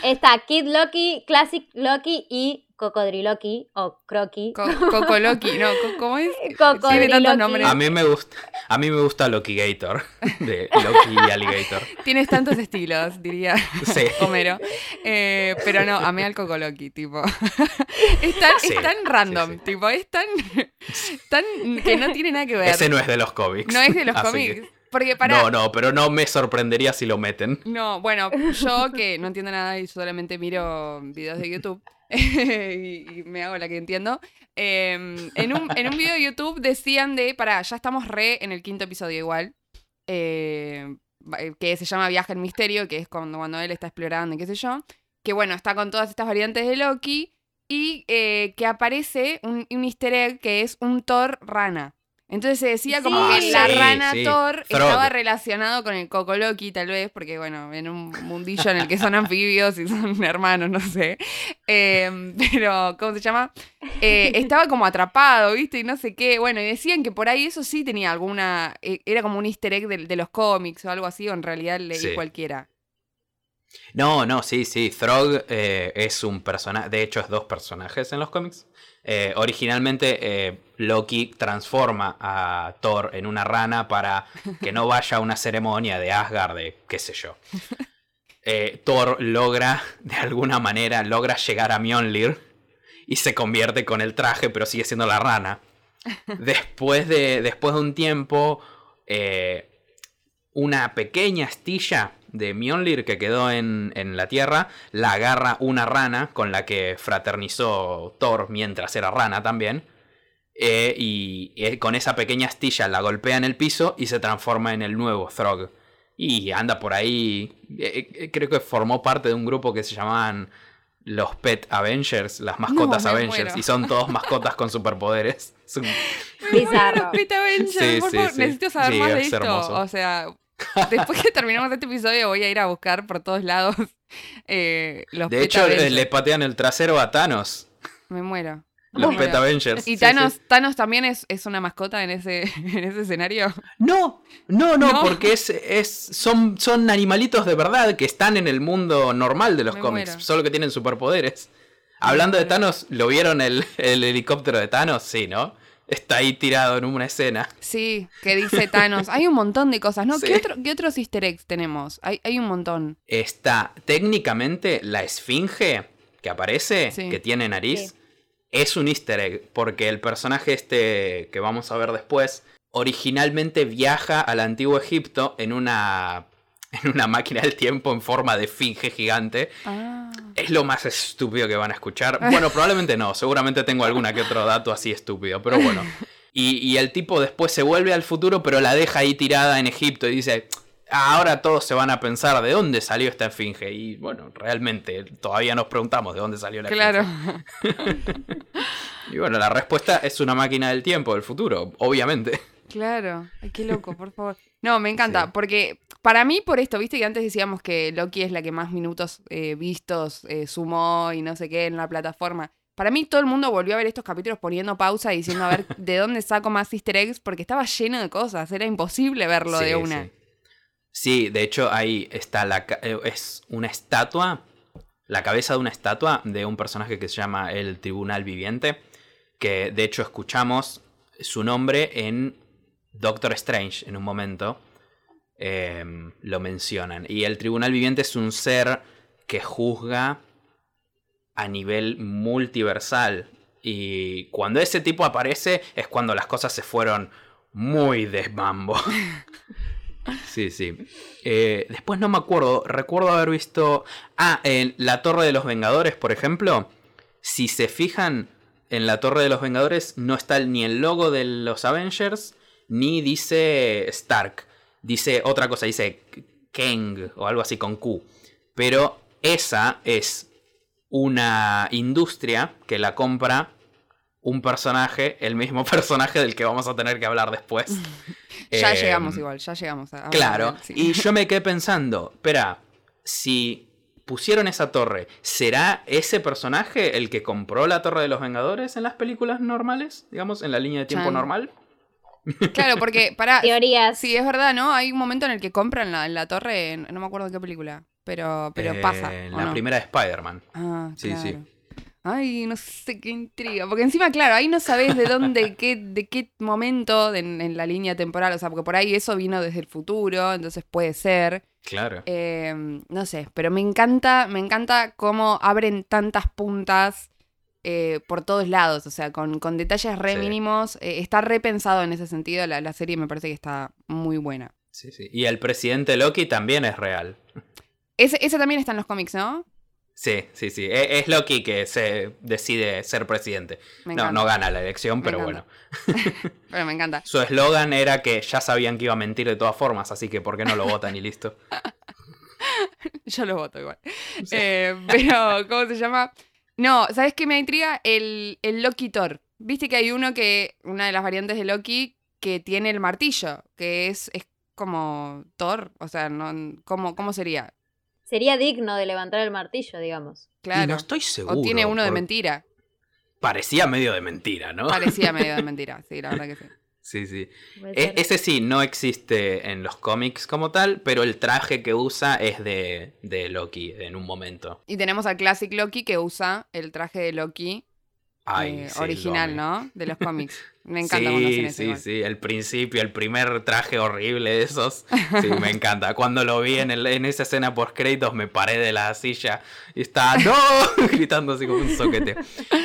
Está Kid Loki, Classic Loki y Cocodriloki o Croqui. Co- Coco Loki, no, co- ¿cómo es? Tiene Cocodriloqui. tantos nombres. A mí me gusta. A mí me gusta Loki Gator. De Loki y Alligator. Tienes tantos estilos, diría Sí. Homero. Eh, pero no, amé al Coco Loki, tipo. Es tan, Sí, es tan random, sí, sí. tipo, es tan, tan que no tiene nada que ver. Ese no es de los cómics. No es de los Así cómics. que- Porque para. No, no, pero no me sorprendería si lo meten. No, bueno, yo que no entiendo nada y solamente miro videos de YouTube y, y me hago la que entiendo. eh, en, un, en un video de YouTube decían de, pará, ya estamos re en el quinto episodio igual, eh, va- que se llama Viaje en Misterio, que es cuando, cuando él está explorando y qué sé yo, que bueno, está con todas estas variantes de Loki y eh, que aparece un, un easter egg que es un Thor rana. Entonces se decía como Sí. que la Ah, sí, rana sí. Thor estaba relacionado con el Coco Loki, tal vez, porque bueno, en un mundillo en el que son anfibios y son hermanos, no sé. Eh, pero, ¿cómo se llama? Eh, estaba como atrapado, ¿viste? Y no sé qué. Bueno, y decían que por ahí eso sí tenía alguna. eh, era como un easter egg de, de los cómics o algo así, o en realidad leí cualquiera. No, no, sí, sí. Throg eh, es un personaje. De hecho, es dos personajes en los cómics. Eh, originalmente, eh, Loki transforma a Thor en una rana para que no vaya a una ceremonia de Asgard, de qué sé yo. Eh, Thor logra, de alguna manera, logra llegar a Mjolnir y se convierte con el traje, pero sigue siendo la rana. Después de, después de un tiempo, una pequeña astilla de Mjolnir que quedó en, en la tierra, la agarra una rana con la que fraternizó Thor mientras era rana también. eh, y eh, con esa pequeña astilla la golpea en el piso y se transforma en el nuevo Throg. Y anda por ahí. eh, eh, creo que formó parte de un grupo que se llamaban los Pet Avengers, las mascotas Avengers. muero. Y son todos mascotas con superpoderes. Los Pet Avengers, Sí, por sí, favor, sí. necesito saber Sí, más de es esto. hermoso. O sea, después que terminemos este episodio voy a ir a buscar por todos lados eh, los De Pet hecho, Avengers. le patean el trasero a Thanos. Me muero. Los. Pet Avengers. ¿Y Thanos, sí. Thanos también es, es una mascota en ese, en ese escenario? No, no, no, ¿No? porque es, es, son, son animalitos de verdad que están en el mundo normal de los Me cómics, muero. solo que tienen superpoderes. Hablando de. Thanos, ¿lo vieron el, el helicóptero de Thanos? Sí, ¿no? Está ahí tirado en una escena. Sí, que dice Thanos. Hay un montón de cosas, ¿no? Sí. ¿Qué, otro- qué otros easter eggs tenemos? Hay, hay un montón. Está técnicamente la esfinge que aparece, Sí. que tiene nariz, Sí. es un easter egg, porque el personaje este que vamos a ver después, originalmente viaja al antiguo Egipto en una, en una máquina del tiempo en forma de esfinge gigante. Ah. Es lo más estúpido que van a escuchar. Bueno, probablemente no, seguramente tengo alguna que otro dato así estúpido, pero bueno. Y, y el tipo después se vuelve al futuro, pero la deja ahí tirada en Egipto y dice, ahora todos se van a pensar de dónde salió esta esfinge. Y bueno, realmente todavía nos preguntamos de dónde salió la Claro. esfinge. Y bueno, la respuesta es una máquina del tiempo, del futuro, obviamente. Claro. Ay, qué loco, por favor. No, me encanta, Sí. porque para mí, por esto, viste que antes decíamos que Loki es la que más minutos eh, vistos eh, sumó y no sé qué en la plataforma. Para mí, todo el mundo volvió a ver estos capítulos poniendo pausa y diciendo a ver de dónde saco más easter eggs, porque estaba lleno de cosas. Era imposible verlo de una. Sí. Sí, de hecho ahí está la eh, es una estatua, la cabeza de una estatua de un personaje que se llama el Tribunal Viviente, que de hecho escuchamos su nombre en Doctor Strange en un momento. eh, lo mencionan. Y el Tribunal Viviente es un ser que juzga a nivel multiversal. Y cuando ese tipo aparece es cuando las cosas se fueron muy desmambo. Sí, sí. Eh, después no me acuerdo. Recuerdo haber visto. Ah, en la Torre de los Vengadores, por ejemplo. Si se fijan, en la Torre de los Vengadores no está ni el logo de los Avengers, ni dice Stark. Dice otra cosa, dice Kang o algo así con Q. Pero esa es una industria que la compra un personaje, el mismo personaje del que vamos a tener que hablar después. Ya Eh, llegamos igual, ya llegamos. A, Claro, sí. y yo me quedé pensando, espera, si pusieron esa torre, ¿será ese personaje el que compró la Torre de los Vengadores en las películas normales? Digamos, en la línea de tiempo Chan. normal. Claro, porque para. Teorías. Sí, es verdad, ¿no? Hay un momento en el que compran la, la torre, en- no me acuerdo en qué película, pero, pero Eh, pasa. En ¿o la no? primera de Spider-Man. Ah, Sí, sí. Ay, no sé qué intriga. Porque encima, claro, ahí no sabes de dónde, qué, de qué momento de- en, en la línea temporal. O sea, porque por ahí eso vino desde el futuro, entonces puede ser. Claro. Eh, no sé, pero me encanta, me encanta cómo abren tantas puntas eh, por todos lados. O sea, con, con detalles re Sí. mínimos. Eh, está repensado en ese sentido. La, la serie me parece que está muy buena. Sí, sí. Y el presidente Loki también es real. Ese, ese también está en los cómics, ¿no? Sí, sí, sí. E- Es Loki que se decide ser presidente. No, no gana la elección, pero bueno. Pero me encanta. Su eslogan era que ya sabían que iba a mentir de todas formas, así que ¿por qué no lo votan y listo? Yo lo voto igual. Eh, pero, ¿cómo se llama? No, ¿sabes qué me intriga? El, el Loki Thor. Viste que hay uno que, una de las variantes de Loki, que tiene el martillo, que es, es como Thor. O sea, no, ¿cómo, ¿cómo sería? Sería digno de levantar el martillo, digamos. Y Claro. no estoy seguro. o tiene uno de mentira. Parecía medio de mentira, ¿no? Parecía medio de mentira, sí, la verdad que sí. Sí, sí. E- ese sí, no existe en los cómics como tal, pero el traje que usa es de, de Loki en un momento. Y tenemos al Classic Loki que usa el traje de Loki Ay, eh, sí, original. ¿no? De los cómics. Me encanta sí, cuando hacen eso. sí, igual. sí, el principio, el primer traje horrible de esos. Sí, me encanta. Cuando lo vi en, el- en esa escena por créditos, me paré de la silla y estaba ¡No! gritando así como un soquete.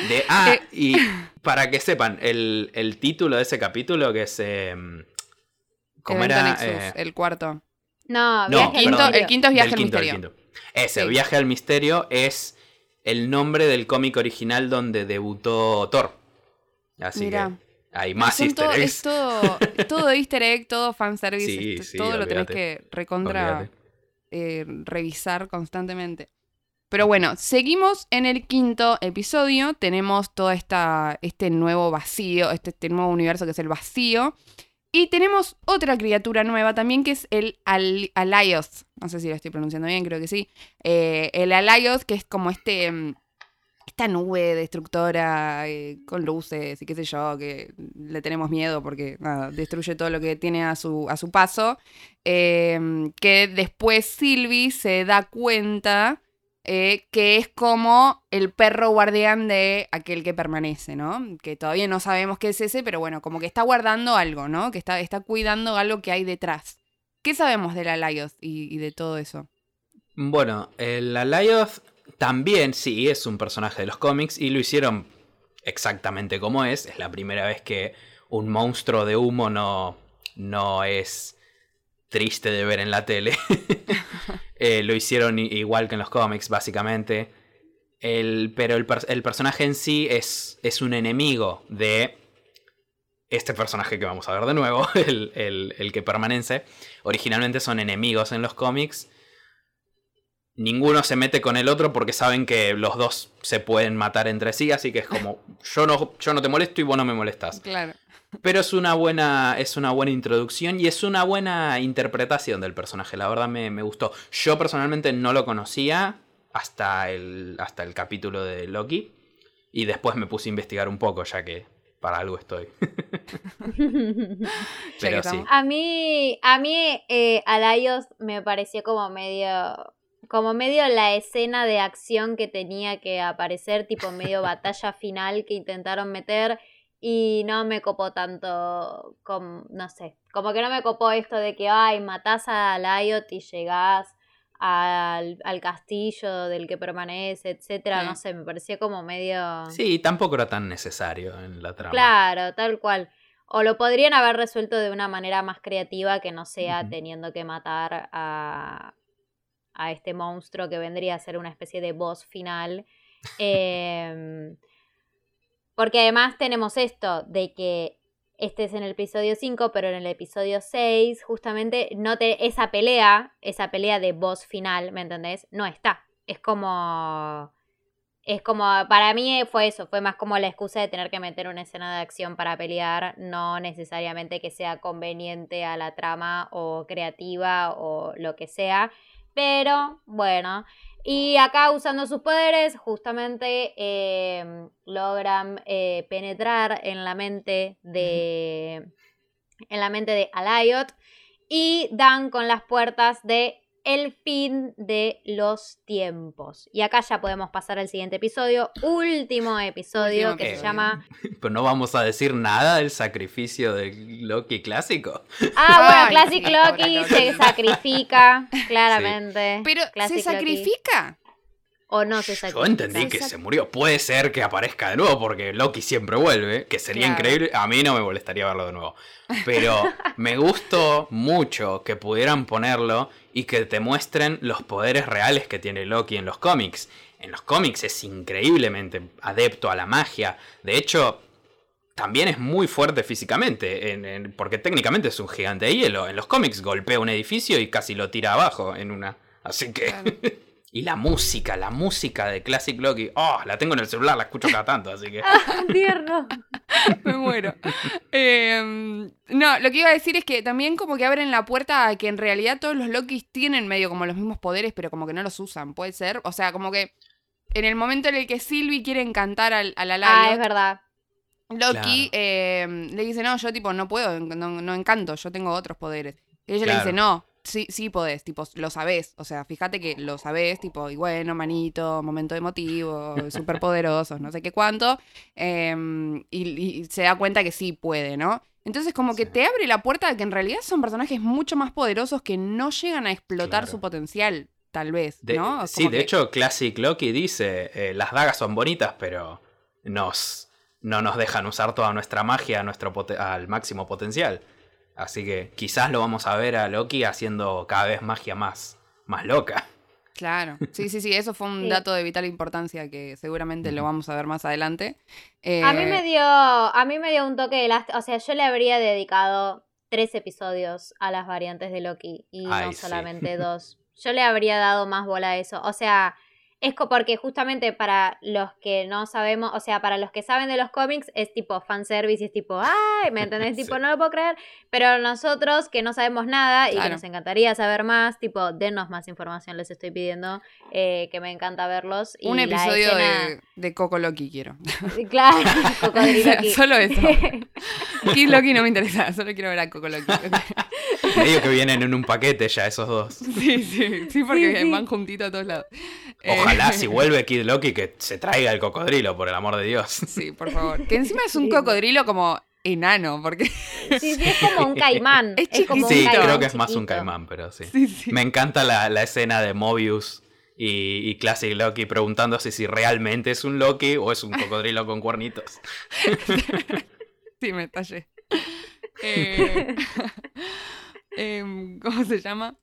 De, ah, Eh. y para que sepan, el, el título de ese capítulo que es. eh, ¿Cómo Evento era? Nexus, Eh, el cuarto. No, No, viaje al Quinto- misterio. el quinto es Viaje al Misterio. Ese, Sí. Viaje al Misterio, es el nombre del cómic original donde debutó Thor. Así que hay más Son easter todo, eggs. es todo, todo easter egg, todo fanservice, Sí, todo lo tenés que recontra eh, revisar constantemente. Pero bueno, seguimos en el quinto episodio. Tenemos todo esta, este nuevo vacío, este, este nuevo universo que es el vacío. Y tenemos otra criatura nueva también que es el Al- Alaios. No sé si lo estoy pronunciando bien, creo que sí. Eh, el Alaios, que es como este. mm, Esta nube destructora eh, con luces y qué sé yo, que le tenemos miedo porque nada, destruye todo lo que tiene a su, a su paso. Eh, que después Sylvie se da cuenta eh, que es como el perro guardián de aquel que permanece, ¿no? Que todavía no sabemos qué es ese, pero bueno, como que está guardando algo, ¿no? Que está, está cuidando algo que hay detrás. ¿Qué sabemos de la Lyoth y, y de todo eso? Bueno, la Lyoth también sí es un personaje de los cómics y lo hicieron exactamente como es. Es la primera vez que un monstruo de humo no, no es triste de ver en la tele. Eh, lo hicieron igual que en los cómics, básicamente. El, pero el, personaje en sí es, es, un enemigo de este personaje que vamos a ver de nuevo, el, el, que permanece. Originalmente son enemigos en los cómics. Ninguno se mete con el otro porque saben que los dos se pueden matar entre sí, así que es como yo no, yo no te molesto y vos no me molestas. Claro. Pero es una buena. Es una buena introducción y es una buena interpretación del personaje. La verdad me, gustó. Yo personalmente no lo conocía hasta el. hasta el capítulo de Loki. Y después me puse a investigar un poco, ya que para algo estoy. Pero sí. A mí. A mí, eh, me pareció como medio. Como medio la escena de acción que tenía que aparecer, tipo medio batalla final que intentaron meter y no me copó tanto, como, no sé, como que no me copó esto de que, ay, matás a Lyot y llegás al, castillo del que permanece, etcétera, no sé, me parecía como medio... Sí, tampoco era tan necesario en la trama. Claro, tal cual. O lo podrían haber resuelto de una manera más creativa que no sea teniendo que matar a, a este monstruo que vendría a ser una especie de boss final. eh, porque además tenemos esto de que este es en el episodio 5, pero en el episodio 6, justamente, no te, esa pelea, esa pelea de boss final, ¿me entendés? No está. Es como. Es como. Para mí fue eso, fue más como la excusa de tener que meter una escena de acción para pelear, no necesariamente que sea conveniente a la trama o creativa o lo que sea. Pero, bueno. Y acá usando sus poderes, justamente em, logran eh, penetrar en la mente de. En la mente de Alayot. Y dan con las puertas de el fin de los tiempos. Y acá ya podemos pasar al siguiente episodio, último episodio que se llama... Pero no vamos a decir nada del sacrificio del Loki clásico. Ah, bueno, Classic Loki se sacrifica, claramente. Pero, ¿se sacrifica? ¿O no se sacrifica? Yo entendí que se murió. Puede ser que aparezca de nuevo porque Loki siempre vuelve, que sería increíble. A mí no me molestaría verlo de nuevo. Pero me gustó mucho que pudieran ponerlo y que te muestren los poderes reales que tiene Loki en los cómics. En los cómics es increíblemente adepto a la magia. De hecho, también es muy fuerte físicamente, porque técnicamente es un gigante de hielo. En los cómics golpea un edificio y casi lo tira abajo en una. Así que. Y la música, la música de Classic Loki. Oh, la tengo en el celular, la escucho cada tanto, así que. ¡Ah, tierno! Me muero. Em, no, lo que iba a decir es que también como que abren la puerta a que en realidad todos los Lokis tienen medio como los mismos poderes, pero como que no los usan, puede ser. O sea, como que en el momento en el que Sylvie quiere encantar a, la Ah, es verdad. Loki em, le dice, no, yo tipo no puedo, no, encanto, yo tengo otros poderes. Y ella le dice, no, sí, sí podés, tipo, lo sabés. O sea, fíjate que lo sabés, tipo, y bueno, manito, momento emotivo, súper poderosos, no sé qué cuánto. Em, y, se da cuenta que sí puede, ¿no? Entonces, como que te abre la puerta de que en realidad son personajes mucho más poderosos que no llegan a explotar su potencial, tal vez, ¿no? sí, de hecho, Classic Loki dice: eh, las dagas son bonitas, pero nos. No nos dejan usar toda nuestra magia nuestro al máximo potencial. Así que quizás lo vamos a ver a Loki haciendo cada vez magia más, más loca. Claro, sí, sí, sí, eso fue un dato de vital importancia que seguramente lo vamos a ver más adelante. A mí me eh, dio, a mí me dio un toque de lástima, o sea, yo le habría dedicado tres episodios a las variantes de Loki y no solamente dos. Yo le habría dado más bola a eso, o sea, es porque justamente para los que no sabemos, o sea, para los que saben de los cómics, es tipo fanservice y es tipo, ay, ¿me entendés? Tipo, no lo puedo creer. Pero nosotros que no sabemos nada y que nos encantaría saber más, tipo, denos más información, les estoy pidiendo, eh, que me encanta verlos. Un episodio de, Coco Loki quiero. Claro, Coco Solo eso. Kid Loki no me interesa, solo quiero ver a Coco Loki. Medio que vienen en un paquete ya esos dos. Sí, sí, sí, porque van juntitos a todos lados. Ojalá Eh, si vuelve Kid Loki que se traiga el cocodrilo, por el amor de Dios. Sí, por favor. Que encima es un Sí. cocodrilo como enano, porque. Sí, sí, es como un caimán. Es Es, como un Sí, caimán creo que es más un caimán, pero sí. Sí, sí. Me encanta la, la escena de Mobius y, y Classic Loki preguntándose si realmente es un Loki o es un cocodrilo con cuernitos. Sí, me estallé. Eh, em, ¿Cómo se llama?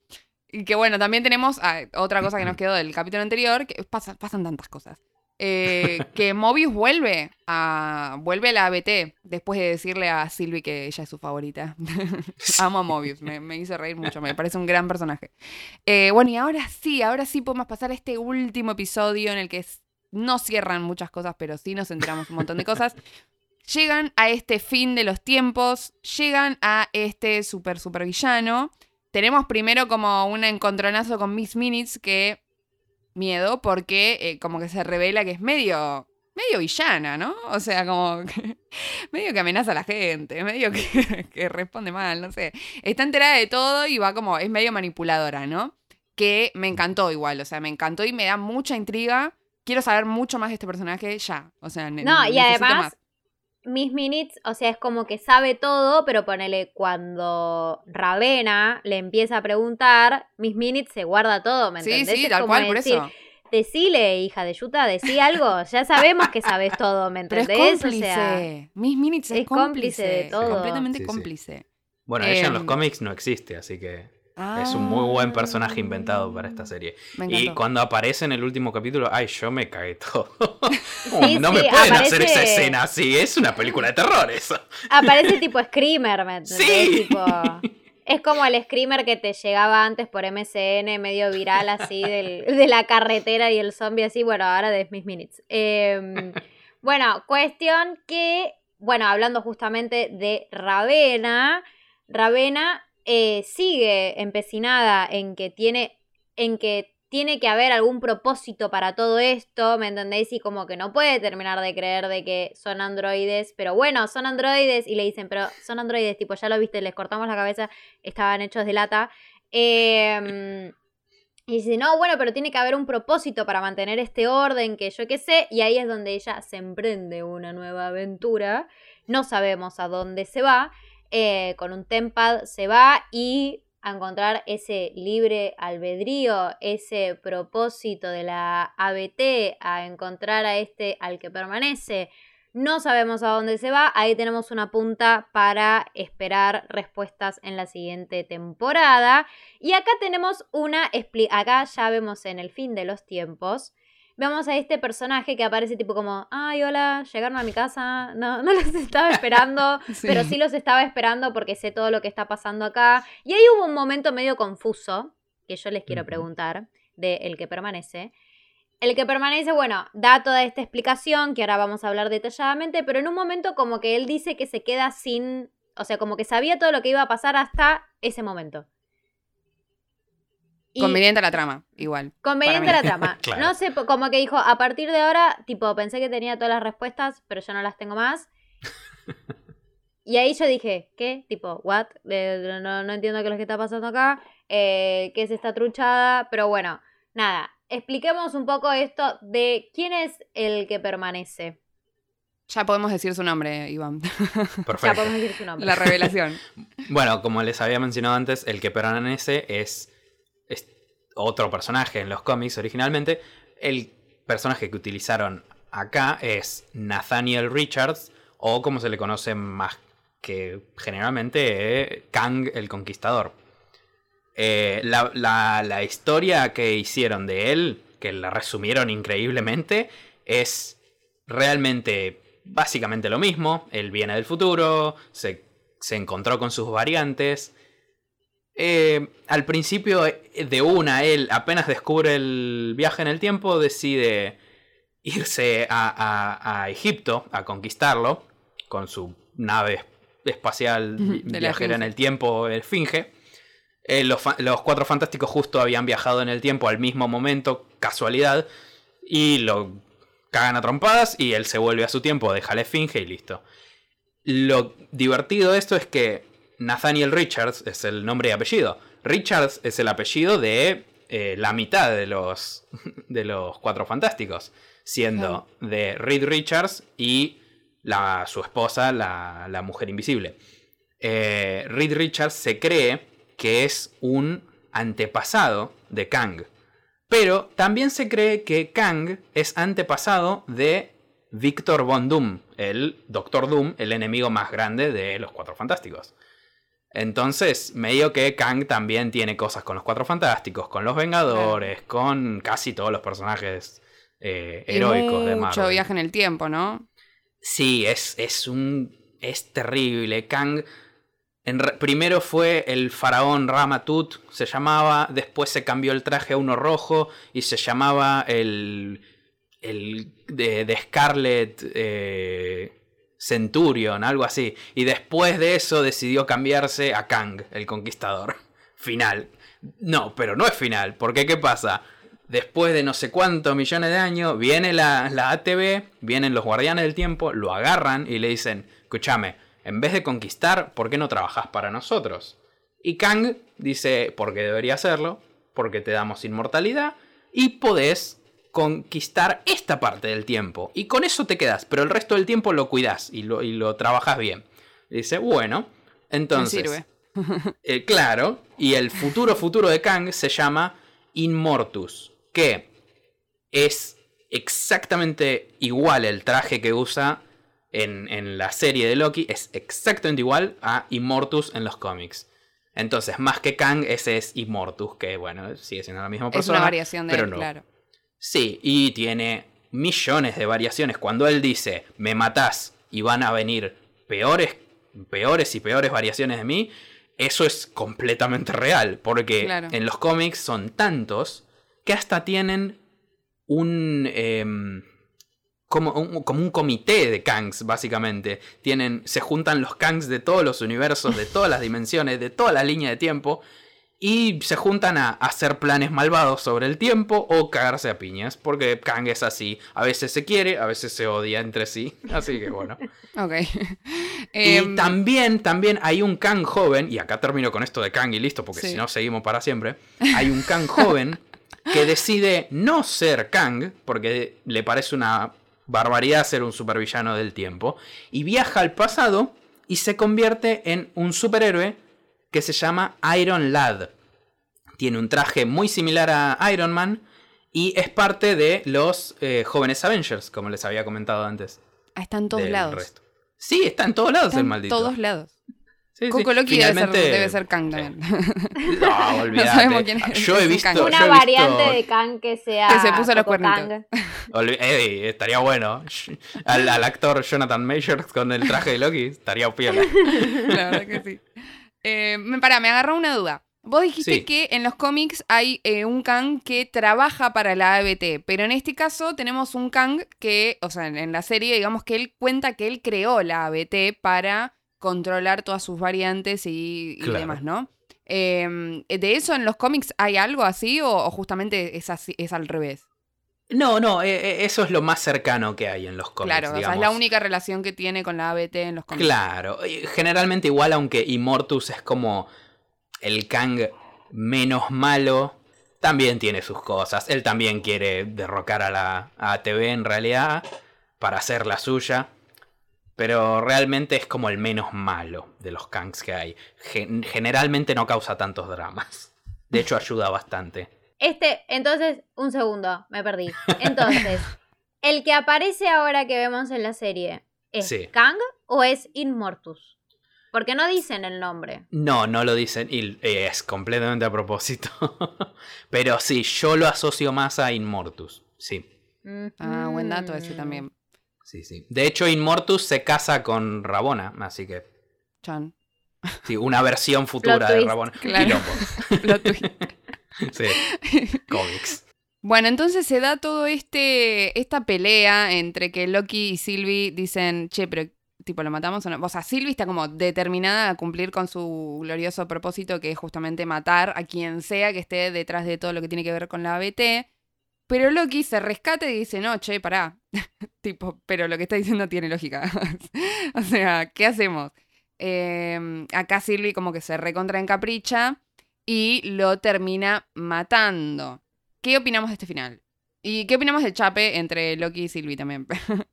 Y que bueno, también tenemos ah, otra cosa que nos quedó del capítulo anterior, que pasa- pasan tantas cosas. Eh, que Mobius vuelve a, vuelve a la ABT después de decirle a Sylvie que ella es su favorita. Amo a Mobius, me, me hizo reír mucho, me parece un gran personaje. Eh, bueno, y ahora sí, ahora sí podemos pasar a este último episodio en el que no cierran muchas cosas, pero sí nos enteramos un montón de cosas. Llegan a este fin de los tiempos, llegan a este super super villano. Tenemos primero como un encontronazo con Miss Minutes que miedo porque eh, como que se revela que es medio medio villana, ¿no? O sea, como que, medio que amenaza a la gente, medio que, que responde mal, no sé. Está enterada de todo y va como es medio manipuladora, ¿no? Que me encantó igual, o sea, me encantó y me da mucha intriga. Quiero saber mucho más de este personaje ya, o sea, No, y además, más. Miss Minutes, o sea, es como que sabe todo, pero ponele cuando Ravena le empieza a preguntar, Miss Minutes se guarda todo, ¿me Sí, entendés? sí, Es tal como cual, por decir, eso. Decile, hija de Yuta, decí algo. Ya sabemos que sabes todo, ¿me Pero es entendés? cómplice. O sea, Miss Minutes es, es cómplice de todo. Completamente Sí, sí. cómplice. Bueno, ella en los Em, cómics no existe, así que es un muy buen personaje inventado para esta serie. Y cuando aparece en el último capítulo, ay, yo me cagué todo. Sí, no me pueden hacer esa escena así, es una película de terror eso. aparece tipo Screamer, ¿me? Sí. Tipo, es como el Screamer que te llegaba antes por MCN, medio viral así, del- de la carretera y el zombie así. Bueno, ahora de Miss Minutes. Eh, bueno, cuestión que, bueno, hablando justamente de Ravena, Ravena eh, sigue empecinada en que tiene, en que tiene que haber algún propósito para todo esto, ¿me entendéis? Y como que no puede terminar de creer de que son androides, pero bueno, son androides y le dicen, pero son androides, tipo, ya lo viste, les cortamos la cabeza, estaban hechos de lata. Eh, y dice, no, bueno, pero tiene que haber un propósito para mantener este orden, que yo qué sé, y ahí es donde ella se emprende una nueva aventura. No sabemos a dónde se va. Eh, con un tempad se va y a encontrar ese libre albedrío, ese propósito de la ABT, a encontrar a este al que permanece. No sabemos a dónde se va, ahí tenemos una punta para esperar respuestas en la siguiente temporada. Y acá tenemos una acá ya vemos en el fin de los tiempos. Vemos a este personaje que aparece tipo como, ay, hola, llegaron a mi casa, no, no los estaba esperando, Sí. pero sí los estaba esperando porque sé todo lo que está pasando acá. Y ahí hubo un momento medio confuso, que yo les quiero preguntar, de el que permanece. El que permanece, bueno, da toda esta explicación que ahora vamos a hablar detalladamente, pero en un momento como que él dice que se queda sin, o sea, como que sabía todo lo que iba a pasar hasta ese momento. Y- Conveniente la trama, igual. Conveniente para la trama. Claro. No sé, como que dijo, a partir de ahora, tipo, pensé que tenía todas las respuestas, pero ya no las tengo más. Y ahí yo dije, ¿qué? Tipo, ¿what? Eh, no, no entiendo qué es lo que está pasando acá. Eh, ¿Qué es esta truchada? Pero bueno, nada. Expliquemos un poco esto de quién es el que permanece. Ya podemos decir su nombre, Iván. Ya Perfecto. podemos decir su nombre. la revelación. Bueno, como les había mencionado antes, el que permanece es otro personaje en los cómics originalmente. El personaje que utilizaron acá es Nathaniel Richards, o como se le conoce más que generalmente, eh, Kang el Conquistador. Eh, la, la- la historia que hicieron de él, que la resumieron increíblemente, es realmente básicamente lo mismo. Él viene del futuro, se, se encontró con sus variantes. Eh, al principio eh, de una, él apenas descubre el viaje en el tiempo, decide irse a, a- a Egipto a conquistarlo con su nave espacial de viajera en el tiempo, Esfinge. Eh, los, los cuatro fantásticos justo habían viajado en el tiempo al mismo momento, casualidad, y lo cagan a trompadas y él se vuelve a su tiempo, deja la esfinge y listo. Lo divertido de esto es que Nathaniel Richards es el nombre y apellido. Richards es el apellido de eh, la mitad de los, de los Cuatro Fantásticos, siendo de Reed Richards y la, su esposa, la, la Mujer Invisible. Eh, Reed Richards se cree que es un antepasado de Kang. Pero también se cree que Kang es antepasado de Victor Von Doom, el Doctor Doom, el enemigo más grande de los Cuatro Fantásticos. Entonces, medio que Kang también tiene cosas con los Cuatro Fantásticos, con los Vengadores, con casi todos los personajes eh, heroicos de Marvel. Mucho viaje en el tiempo, ¿no? Sí, es, es un. es terrible. Kang. primero fue el faraón Ramatut, se llamaba. Después se cambió el traje a uno rojo y se llamaba el. el de, de Scarlet. Eh, Centurion, algo así. Y después de eso decidió cambiarse a Kang, el conquistador. Final. No, pero no es final, porque ¿qué pasa? Después de no sé cuántos millones de años, viene la, la ATV, vienen los guardianes del tiempo, lo agarran y le dicen, escúchame, en vez de conquistar, ¿por qué no trabajas para nosotros? Y Kang dice, porque debería hacerlo, porque te damos inmortalidad y podés conquistar esta parte del tiempo. Y con eso te quedas, pero el resto del tiempo lo cuidas y lo, y lo trabajas bien. dice, bueno, entonces... sirve. Eh, claro, y el futuro futuro de Kang se llama Inmortus, que es exactamente igual el traje que usa en, en, la serie de Loki, es exactamente igual a Immortus en los cómics. Entonces, más que Kang, ese es Immortus, que bueno, sigue siendo la misma persona. Es una variación de pero él, no. claro. Sí, y tiene millones de variaciones. Cuando él dice, me matás y van a venir peores, peores y peores variaciones de mí, eso es completamente real. Porque Claro. en los cómics son tantos que hasta tienen un... em, como un, como un comité de Kangs, básicamente. Tienen, se juntan los Kangs de todos los universos, de todas las dimensiones, de toda la línea de tiempo. Y se juntan a hacer planes malvados sobre el tiempo o cagarse a piñas. Porque Kang es así. A veces se quiere, a veces se odia entre sí. Así que bueno. Ok. Y Em, también, también hay un Kang joven, y acá termino con esto de Kang y listo, porque Sí. si no seguimos para siempre. Hay un Kang joven que decide no ser Kang, porque le parece una barbaridad ser un supervillano del tiempo, y viaja al pasado y se convierte en un superhéroe que se llama Iron Lad. Tiene un traje muy similar a Iron Man y es parte de los eh, jóvenes Avengers, como les había comentado antes. ah, está en todos lados. resto. Sí, está en todos lados Está el en maldito. todos lados. Sí. Coco Loki debe, ser, Finalmente- debe ser Kang también. No, olvídate. sabemos quién es. Yo he visto. Kang. yo Una he visto- variante de Kang que sea. Que se puso los Coco cuernitos. Kang. olvi- Ey, estaría bueno. Al, al actor Jonathan Majors con el traje de Loki estaría piola. La verdad que sí. Eh, me- pará, me agarró una duda. Vos dijiste Sí. que en los cómics hay eh, un Kang que trabaja para la ABT, pero en este caso tenemos un Kang que, o sea, en, en la serie, digamos que él cuenta que él creó la ABT para controlar todas sus variantes y, y Claro. demás, ¿no? Eh, ¿De eso en los cómics hay algo así o, o justamente es, así, es al revés? No, no, eh, eh, eso es lo más cercano que hay en los cómics. claro, o sea, es la única relación que tiene con la ABT en los cómics. Claro, generalmente igual, aunque Immortus es como el Kang menos malo, también tiene sus cosas. Él también quiere derrocar a la ATV en realidad para hacer la suya. Pero realmente es como el menos malo de los Kangs que hay. Gen- generalmente no causa tantos dramas. De hecho, ayuda bastante. Este, entonces, un segundo, me perdí. Entonces, ¿el que aparece ahora que vemos en la serie es Sí. Kang o es Inmortus? Porque no dicen el nombre. No, no lo dicen y eh, es completamente a propósito. Pero sí, yo lo asocio más a Inmortus. Sí. Ah, buen dato ese también. Sí, sí. De hecho, Inmortus se casa con Rabona, así que Chan. sí, una versión futura Plot de twist. Rabona. Claro. Quilombo. Plot twist. Sí, cómics. Bueno, entonces se da todo este esta pelea entre que Loki y Sylvie dicen, che, pero tipo lo matamos o no. O sea, Sylvie está como determinada a cumplir con su glorioso propósito, que es justamente matar a quien sea que esté detrás de todo lo que tiene que ver con la ABT. Pero Loki se rescata y dice, no, che, pará. tipo, pero lo que está diciendo tiene lógica. o sea, ¿qué hacemos? Eh, acá Sylvie como que se recontra encapricha y lo termina matando. ¿Qué opinamos de este final? ¿Y qué opinamos del chape entre Loki y Sylvie también?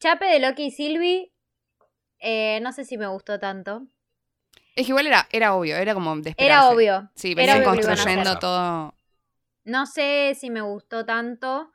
Chape de Loki y Sylvie, eh, no sé si me gustó tanto. es que igual era, era obvio, era como de Era obvio. Sí, venían construyendo todo. No sé si me gustó tanto,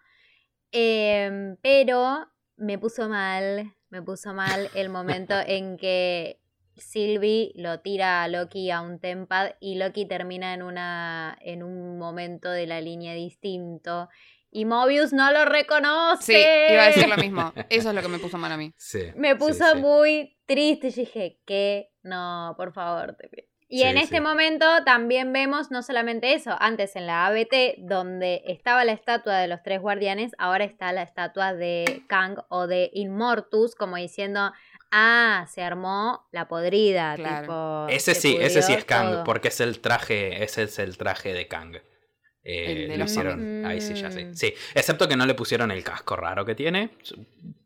em, pero me puso mal, me puso mal el momento en que Sylvie lo tira a Loki a un tempad y Loki termina en una en un momento de la línea distinto y Mobius no lo reconoce. Sí, iba a decir lo mismo. Eso es lo que me puso mal a mí. Sí. Me puso sí. muy triste. Yo dije, ¿qué? No, por favor, te pido. Y Sí, en este sí. momento también vemos no solamente eso, antes en la ABT, donde estaba la estatua de los tres guardianes, ahora está la estatua de Kang o de Immortus, como diciendo, ah, se armó la podrida. Claro. tipo, Ese se sí, ese sí es Kang, todo. porque es el traje, ese es el traje de Kang. Eh, El de lo hicieron, ahí sí, ya sé. Sí, excepto que no le pusieron el casco raro que tiene.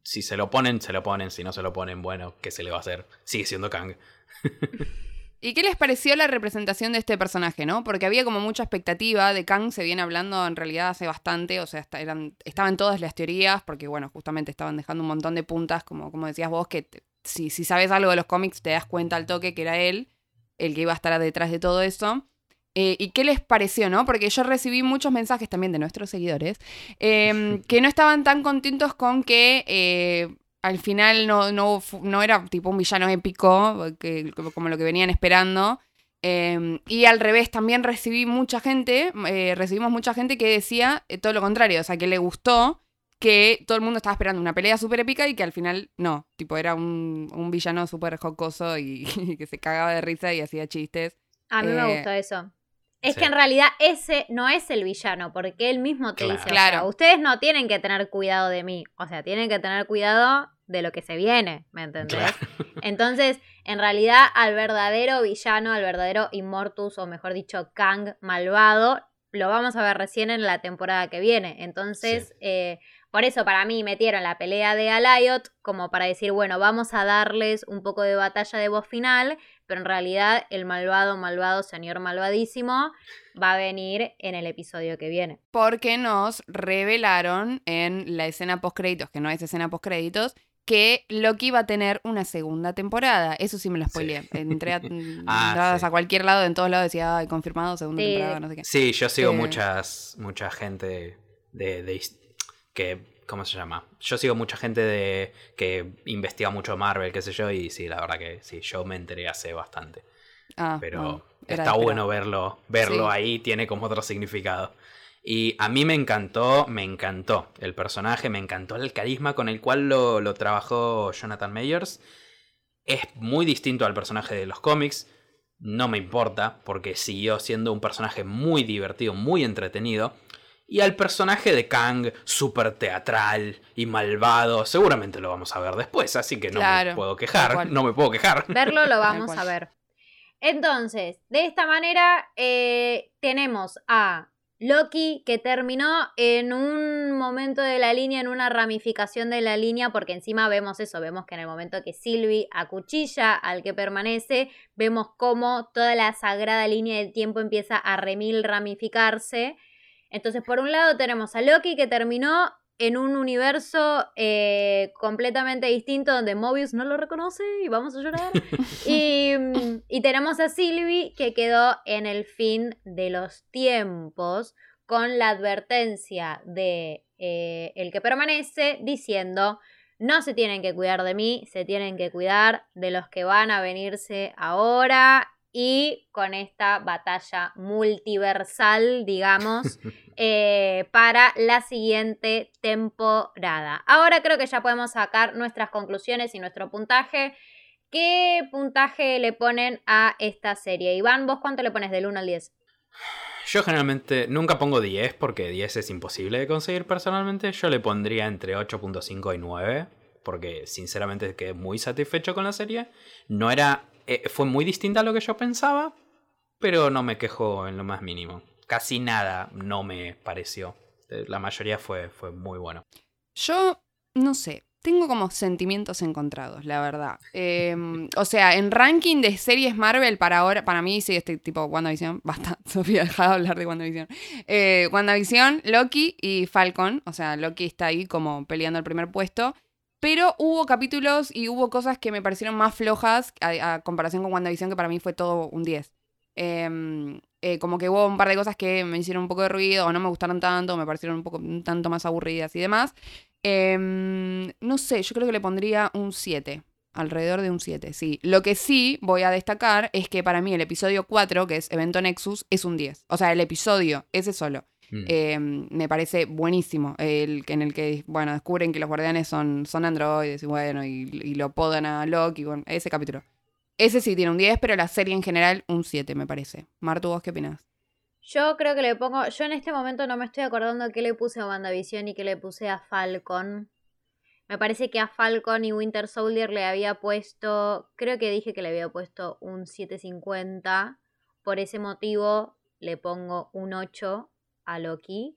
Si se lo ponen, se lo ponen. Si no se lo ponen, bueno, ¿qué se le va a hacer? Sigue siendo Kang. ¿Y qué les pareció la representación de este personaje, no? Porque había como mucha expectativa de Kang, se viene hablando en realidad hace bastante, o sea, eran, estaban todas las teorías, porque bueno, justamente estaban dejando un montón de puntas, como, como decías vos, que te- si, si sabes algo de los cómics te das cuenta al toque que era él, el que iba a estar detrás de todo eso. Eh, ¿Y qué les pareció, no? Porque yo recibí muchos mensajes también de nuestros seguidores eh, que no estaban tan contentos con que eh, al final no, no, no era tipo un villano épico, que, como- lo que venían esperando. Eh, y al revés, también recibí mucha gente, eh, recibimos mucha gente que decía todo lo contrario, o sea, que le gustó que todo el mundo estaba esperando una pelea súper épica y que al final no, tipo era un, un villano súper jocoso y, y que se cagaba de risa y hacía chistes. A mí Eh, me gustó eso. Es sí. que en realidad ese no es el villano, porque él mismo te Claro. dice, o sea, Claro. ustedes no tienen que tener cuidado de mí, o sea, tienen que tener cuidado de lo que se viene, ¿me entendés? Claro. Entonces, en realidad, al verdadero villano, al verdadero Immortus, o mejor dicho, Kang malvado, lo vamos a ver recién en la temporada que viene. Entonces, Sí. eh, por eso para mí metieron la pelea de Alayot como para decir, bueno, vamos a darles un poco de batalla de voz final, pero en realidad el malvado, malvado, señor malvadísimo va a venir en el episodio que viene. Porque nos revelaron en la escena post créditos, que no es escena post créditos, que Loki iba a tener una segunda temporada. Eso sí me lo spoileé. Entré a, Ah, sí. a cualquier lado, en todos lados decía, ay, confirmado, segunda Sí. temporada, no sé qué. Sí, yo sigo Eh. muchas, mucha gente de, de que, ¿cómo se llama? Yo sigo mucha gente de que investiga mucho Marvel, qué sé yo, y sí, la verdad que sí, yo me enteré hace bastante. Ah, Pero bueno, está bueno verlo, verlo Sí. ahí, tiene como otro significado. Y a mí me encantó, me encantó el personaje, me encantó el carisma con el cual lo, lo trabajó Jonathan Mayers. Es muy distinto al personaje de los cómics, no me importa, porque siguió siendo un personaje muy divertido, muy entretenido. Y al personaje de Kang, súper teatral y malvado, seguramente lo vamos a ver después, así que no Claro, me puedo quejar, no me puedo quejar. Verlo lo vamos a ver. Entonces, de esta manera eh, tenemos a Loki que terminó en un momento de la línea, en una ramificación de la línea, porque encima vemos eso, vemos que en el momento que Sylvie acuchilla al que permanece, vemos cómo toda la sagrada línea del tiempo empieza a remil ramificarse. Entonces, por un lado tenemos a Loki que terminó en un universo eh, completamente distinto donde Mobius no lo reconoce y vamos a llorar. y, mm, y tenemos a Sylvie que quedó en el fin de los tiempos con la advertencia de eh, el que permanece diciendo no se tienen que cuidar de mí, se tienen que cuidar de los que van a venirse ahora y con esta batalla multiversal, digamos, eh, para la siguiente temporada. Ahora creo que ya podemos sacar nuestras conclusiones y nuestro puntaje. ¿Qué puntaje le ponen a esta serie? Iván, ¿vos cuánto le pones del 1 al 10? Yo generalmente nunca pongo 10 porque 10 es imposible de conseguir personalmente. Yo le pondría entre 8.5 y 9 porque sinceramente quedé muy satisfecho con la serie. No era... eh, fue muy distinta a lo que yo pensaba, pero no me quejo en lo más mínimo. Casi nada no me pareció. Eh, La mayoría fue, fue muy bueno. Yo no sé. tengo como sentimientos encontrados, la verdad. Em, o sea, en ranking de series Marvel para ahora, para mí sí, este tipo WandaVision, basta, Sofía, deja de hablar de WandaVision. Eh, WandaVision, Loki y Falcon, o sea, Loki está ahí como peleando el primer puesto. Pero hubo capítulos y hubo cosas que me parecieron más flojas a, comparación con WandaVision, que para mí fue todo un 10. Em, eh, como que hubo un par de cosas que me hicieron un poco de ruido o no me gustaron tanto, me parecieron un poco tanto más aburridas y demás. Em, no sé, yo creo que le pondría un 7. Alrededor de un 7, sí. Lo que sí voy a destacar es que para mí el episodio 4, que es Evento Nexus, es un 10. O sea, el episodio, ese solo. Mm. Em, me parece buenísimo. El, en el que, bueno, descubren que los guardianes son, son androides y bueno, y, lo podan a Loki. Bueno, ese capítulo. Ese sí tiene un 10, pero la serie en general un 7, me parece. Martu, ¿vos qué opinas? Yo creo que le pongo. Yo en este momento no me estoy acordando qué le puse a WandaVision y qué le puse a Falcon. Me parece que a Falcon y Winter Soldier le había puesto. Creo que dije que le había puesto un 750. Por ese motivo le pongo un 8 a Loki.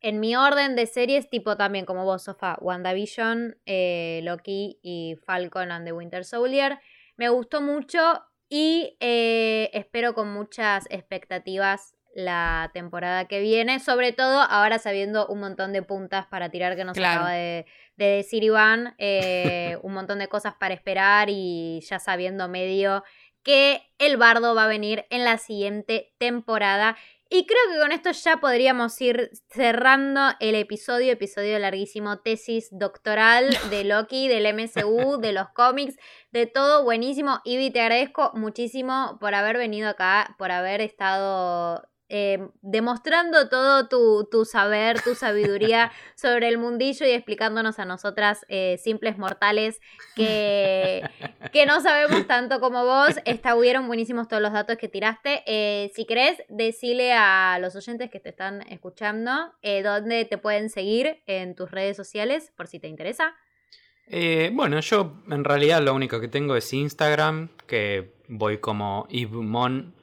En mi orden de series, tipo también como vos, Sofa, WandaVision, eh, Loki y Falcon and the Winter Soldier. Me gustó mucho y eh, espero con muchas expectativas la temporada que viene, sobre todo ahora sabiendo un montón de puntas para tirar que nos acaba de, decir Iván, eh, un montón de cosas para esperar y ya sabiendo medio que el bardo va a venir en la siguiente temporada y creo que con esto ya podríamos ir cerrando el episodio, episodio larguísimo, tesis doctoral de Loki, del MCU, de los cómics, de todo buenísimo. Ivy, te agradezco muchísimo por haber venido acá, por haber estado eh, demostrando todo tu, saber, tu sabiduría sobre el mundillo y explicándonos a nosotras, eh, simples mortales, que, que no sabemos tanto como vos. Estuvieron buenísimos todos los datos que tiraste. Eh, si querés, decile a los oyentes que te están escuchando dónde te pueden seguir en tus redes sociales, por si te interesa. bueno, yo en realidad lo único que tengo es Instagram, que voy como ibmon.limón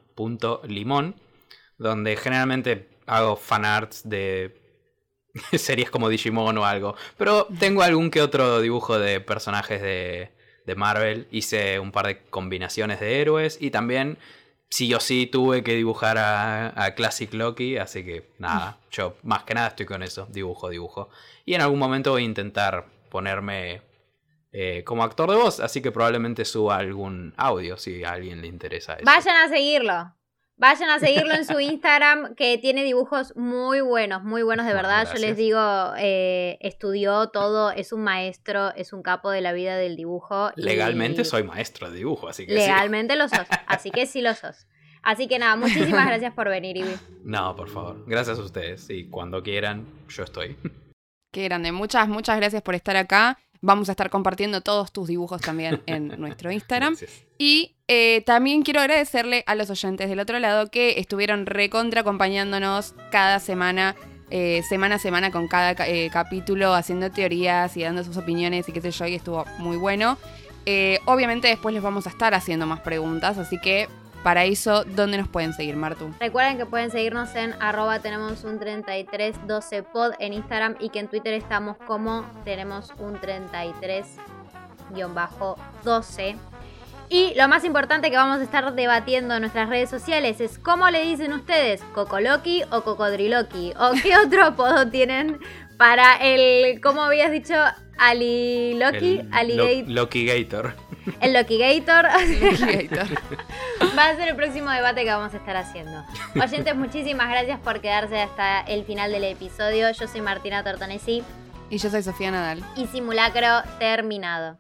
donde generalmente hago fanarts de series como Digimon o algo. Pero tengo algún que otro dibujo de personajes de, de Marvel. Hice un par de combinaciones de héroes y también sí o sí tuve que dibujar a, Classic Loki, así que nada, yo más que nada estoy con eso, dibujo, dibujo. Y en algún momento voy a intentar ponerme eh, como actor de voz, así que probablemente suba algún audio si a alguien le interesa eso. Vayan a seguirlo. Vayan a seguirlo en su Instagram, que tiene dibujos muy buenos, muy buenos de verdad. Yo les digo, eh, estudió todo, es un maestro, es un capo de la vida del dibujo. Legalmente soy maestro de dibujo, así que Legalmente lo sos, así que sí lo sos. Así que nada, muchísimas gracias por venir, Ivy. No, por favor. Gracias a ustedes. Y cuando quieran, yo estoy. Qué grande. Muchas, muchas gracias por estar acá. Vamos a estar compartiendo todos tus dibujos también en nuestro Instagram. Y eh, también quiero agradecerle a los oyentes del otro lado que estuvieron recontra acompañándonos cada semana, eh, semana a semana con cada eh, capítulo, haciendo teorías y dando sus opiniones y qué sé yo, y estuvo muy bueno. obviamente después les vamos a estar haciendo más preguntas, así que para eso, ¿dónde nos pueden seguir, Martu? Recuerden que pueden seguirnos en arroba tenemos un 3312 pod en Instagram y que en Twitter estamos como tenemos un 33-12. Y lo más importante que vamos a estar debatiendo en nuestras redes sociales es cómo le dicen ustedes, Cocoloki o Cocodriloki, o qué otro apodo tienen para el, ¿cómo habías dicho? Ali Loki, Loki Gator. El Loki Gator. Va a ser el próximo debate que vamos a estar haciendo. Oyentes, muchísimas gracias por quedarse hasta el final del episodio. Yo soy Martina Tortonesi. Y yo soy Sofía Nadal. Y simulacro terminado.